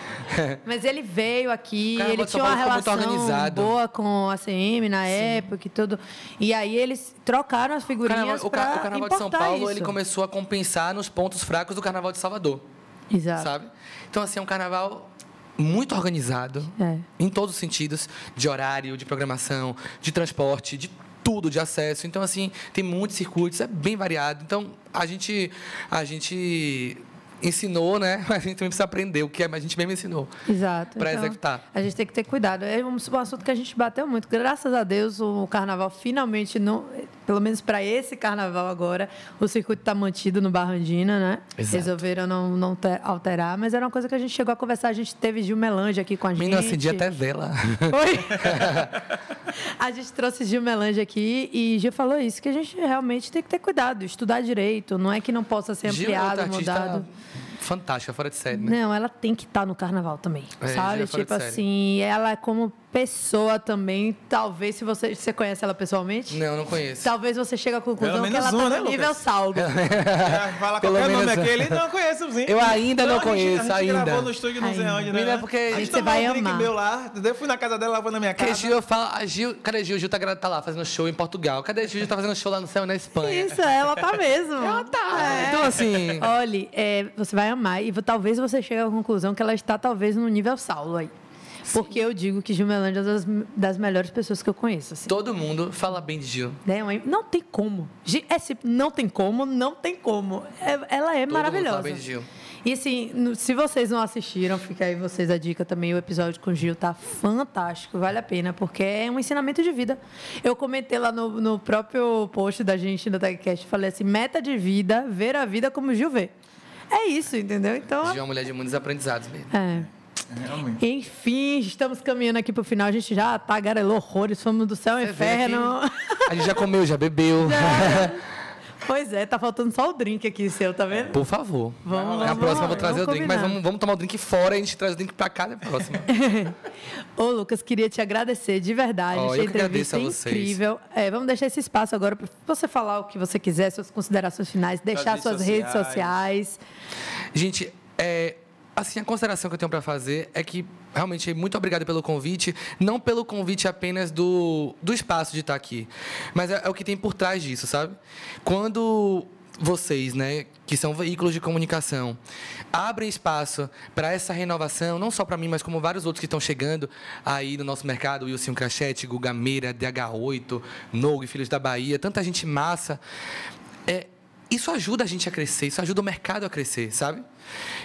Mas ele veio aqui, O Carnaval ele tinha uma relação boa com a CM na época e tudo. E aí eles trocaram as O figurinhas carnaval, o ca- pra o carnaval de São Paulo isso. ele começou a compensar nos pontos fracos do carnaval de Salvador, Exato. sabe? Então assim é um carnaval muito organizado É. em todos os sentidos, de horário, de programação, de transporte, de tudo, de acesso. Então assim tem muitos circuitos, é bem variado. Então a gente a gente ensinou, né? A gente também precisa aprender o que a gente mesmo ensinou. Exato. Pra Então, executar. A gente tem que ter cuidado. É um, um assunto que a gente bateu muito. Graças a Deus, o carnaval finalmente, não, pelo menos para esse carnaval agora, o circuito está mantido no Barrandina, né? Exato. Resolveram não, não te- alterar, mas era uma coisa que a gente chegou a conversar. A gente teve Gil Melange aqui com a gente. Menino acendi até vela. Foi? a gente trouxe Gil Melange aqui e Gil falou isso, que a gente realmente tem que ter cuidado, estudar direito. Não é que não possa ser Gil é ampliado, artista mudado. Fantástica, fora de série, né? Não, ela tem que estar no carnaval também, É, sabe? é Tipo assim, ela como pessoa também, talvez se você, você conhece ela pessoalmente, Não, não conheço. talvez você chegue à conclusão Pelo que ela menos tá no né, nível Lucas? saldo. É, fala Pelo qualquer nome menos- aquele. Não, conheço, sim. Eu ainda não a gente- conheço, a gente ainda. gravou no estúdio não sei Ainda. onde, né? Menina, porque- a gente você vai um amar. meu lá, entendeu? Fui na casa dela, ela foi na minha Porque casa. Gil, eu falo, a Gil, cadê Gil? Gil tá, tá lá fazendo show em Portugal. Cadê Gil? Gil tá fazendo show lá no céu na Espanha. Isso, ela tá mesmo. ela tá. Então, assim, Olha, é, você vai amar e talvez você chegue à conclusão que ela está talvez no nível Saulo aí. Porque eu digo que Gilmelândia é das, das melhores pessoas que eu conheço. Assim. todo mundo fala bem de Gil. Mãe? Não tem como. É, não tem como, não tem como. É- ela é Todo mundo maravilhosa. fala bem de Gil. E assim, se vocês não assistiram, fica aí vocês a dica também. O episódio com o Gil tá fantástico, vale a pena, porque é um ensinamento de vida. Eu comentei lá no, no próprio post da gente no TagCast, falei assim: meta de vida, ver a vida como o Gil vê. É isso, entendeu? Então. Gil é uma mulher de muitos aprendizados mesmo. É. Realmente. Enfim, estamos caminhando aqui pro final. A gente já tagarelou horrores, fomos do céu ao inferno. A gente já comeu, já bebeu. pois é, tá faltando só o drink aqui seu, tá vendo? Por favor. Vamos, Na vamos, próxima eu vou trazer vamos o drink, mas combinar. vamos, vamos tomar o drink fora e a gente traz o drink pra cá na próxima. Ô, Lucas, queria te agradecer de verdade. Achei eu que agradeço entrevista a vocês. incrível. É, vamos deixar esse espaço agora para você falar o que você quiser, suas considerações finais, deixar redes suas redes sociais. sociais. Gente, é, assim, a consideração que eu tenho pra fazer é que realmente muito obrigado pelo convite, não pelo convite apenas do, do espaço de estar aqui, mas é, é o que tem por trás disso, sabe? Quando vocês, né, que são veículos de comunicação, abrem espaço para essa renovação, não só para mim, mas como vários outros que estão chegando aí no nosso mercado, Wilson Crachete, Guga Meira, DH8, Nogue, Filhos da Bahia, tanta gente massa. É, isso ajuda a gente a crescer, isso ajuda o mercado a crescer, sabe?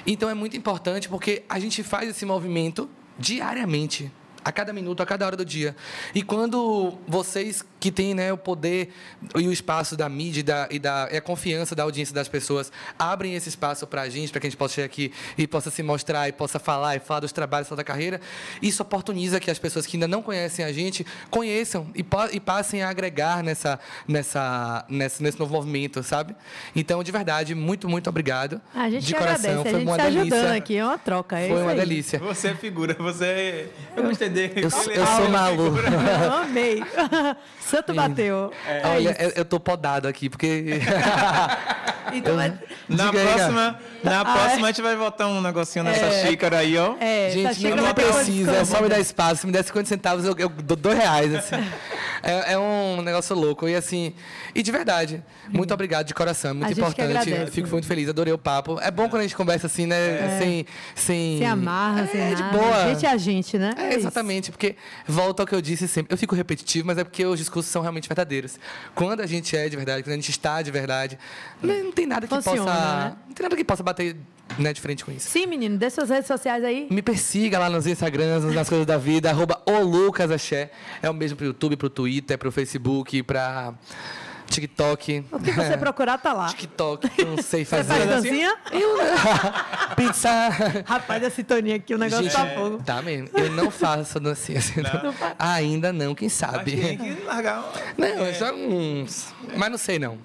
Então é muito importante porque a gente faz esse movimento diariamente. A cada minuto, a cada hora do dia. E quando vocês que têm né, o poder e o espaço da mídia e, da, e, da, e a confiança da audiência das pessoas abrem esse espaço para a gente, para que a gente possa chegar aqui e possa se mostrar e possa falar e falar dos trabalhos, falar da carreira, isso oportuniza que as pessoas que ainda não conhecem a gente conheçam e, e passem a agregar nessa, nessa, nessa, nesse novo movimento, sabe? Então, de verdade, muito, muito obrigado. A gente de coração, agradece, a foi gente uma se ajudando delícia. aqui, é uma troca. É Foi uma aí. delícia. Você é figura, você. Eu gostei dele. Eu, eu é sou maluco. Eu amei. Santo bateu. É Olha, isso. eu, eu tô podado aqui, porque. Então, é- Na Diga aí, próxima, na Ah, próxima a gente vai botar um negocinho nessa É. xícara aí, ó. é, Gente, não ter precisa, é só me dar espaço. Se me der 50 centavos, eu, eu dou dois reais. Assim. É, é um negócio louco. E assim, e de verdade, muito obrigado de coração. é Muito A gente que importante. agradece. Fico muito feliz, adorei o papo. É bom quando a gente conversa assim, né? Sem, sem. Se amarra, sem é, de nada. boa. A gente é a gente, né? É, isso. exatamente, porque volta ao que eu disse sempre. Eu fico repetitivo, mas é porque os discursos são realmente verdadeiros. Quando a gente é de verdade, quando a gente está de verdade, não, não tem nada que Funciona, possa. né? Não tem nada que possa bater né, de frente com isso. Sim, menino, dê suas redes sociais aí. Me persiga lá nos Instagrams, nas coisas da vida, arroba o Lucas Axé. É o mesmo pro YouTube, pro Twitter, pro Facebook, pra TikTok. O que você procurar tá lá. TikTok, que eu não sei Você fazer. faz dancinha? Pizza. Rapaz, a sintonia aqui, o negócio Gente, tá fogo. Tá mesmo. Eu não faço dancinha assim. Não. Ainda não, quem Mas sabe. tem que largar. Não, é só uns. Mas não sei, não.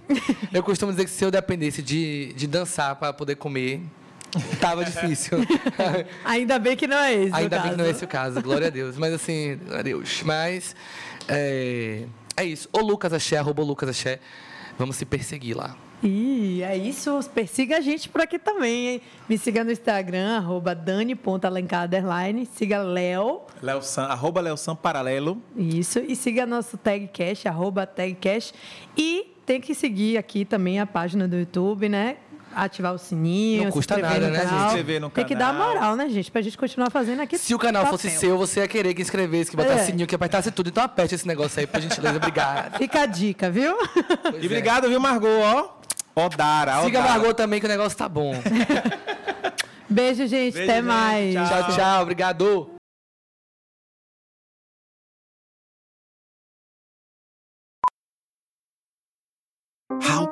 Eu costumo dizer que se eu dependesse de, de dançar para poder comer, tava difícil. Ainda bem que não é esse. Ainda o bem que caso. não é esse o caso, glória a Deus. Mas assim, glória a Deus. Mas é, é isso. O Lucas Axé, arroba o Lucas Axé. Vamos se perseguir lá. Ih, é isso. Persiga a gente por aqui também, hein? Me siga no Instagram, arroba dani.alencar, underline. Siga Léo, Léo San, arroba Léo San Paralelo. isso. E siga nosso tagcast, arroba tagcast. E tem que seguir aqui também a página do YouTube, né? Ativar o sininho, Não custa nada, no né, canal. Se inscrever no Tem que dar canal. moral, né, gente? Pra gente continuar fazendo aqui. Se o canal fosse papel. seu, você ia querer que inscrevesse, que botasse É. sininho, que apertasse tudo. Então aperte esse negócio aí, por gentileza. Obrigado. Fica a dica, viu? Pois E é. obrigado, viu, Margot, ó. Odara, Siga a Odara. Margot também, que o negócio tá bom. Beijo, gente. Beijo, Até gente. mais. Tchau. tchau, tchau. Obrigado.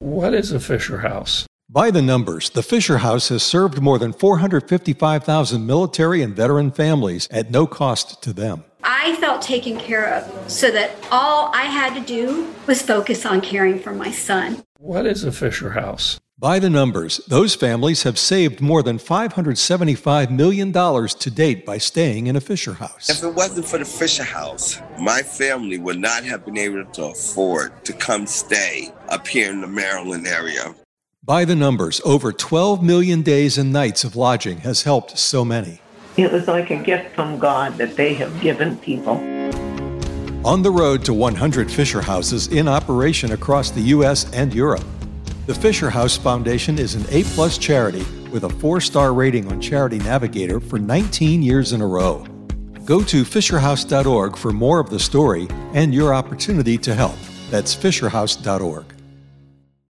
What is a Fisher House? By the numbers, the Fisher House has served more than 455,000 military and veteran families at no cost to them. I felt taken care of so that all I had to do was focus on caring for my son. What is a Fisher House? By the numbers, those families have saved more than $575 million to date by staying in a Fisher House. If it wasn't for the Fisher House, my family would not have been able to afford to come stay up here in the Maryland area. By the numbers, over 12 million days and nights of lodging has helped so many. It was like a gift from God that they have given people. On the road to 100 Fisher Houses in operation across the U.S. and Europe. The Fisher House Foundation is an A plus charity with a four star rating on Charity Navigator for 19 years in a row. Go to FisherHouse.org for more of the story and your opportunity to help. That's FisherHouse.org.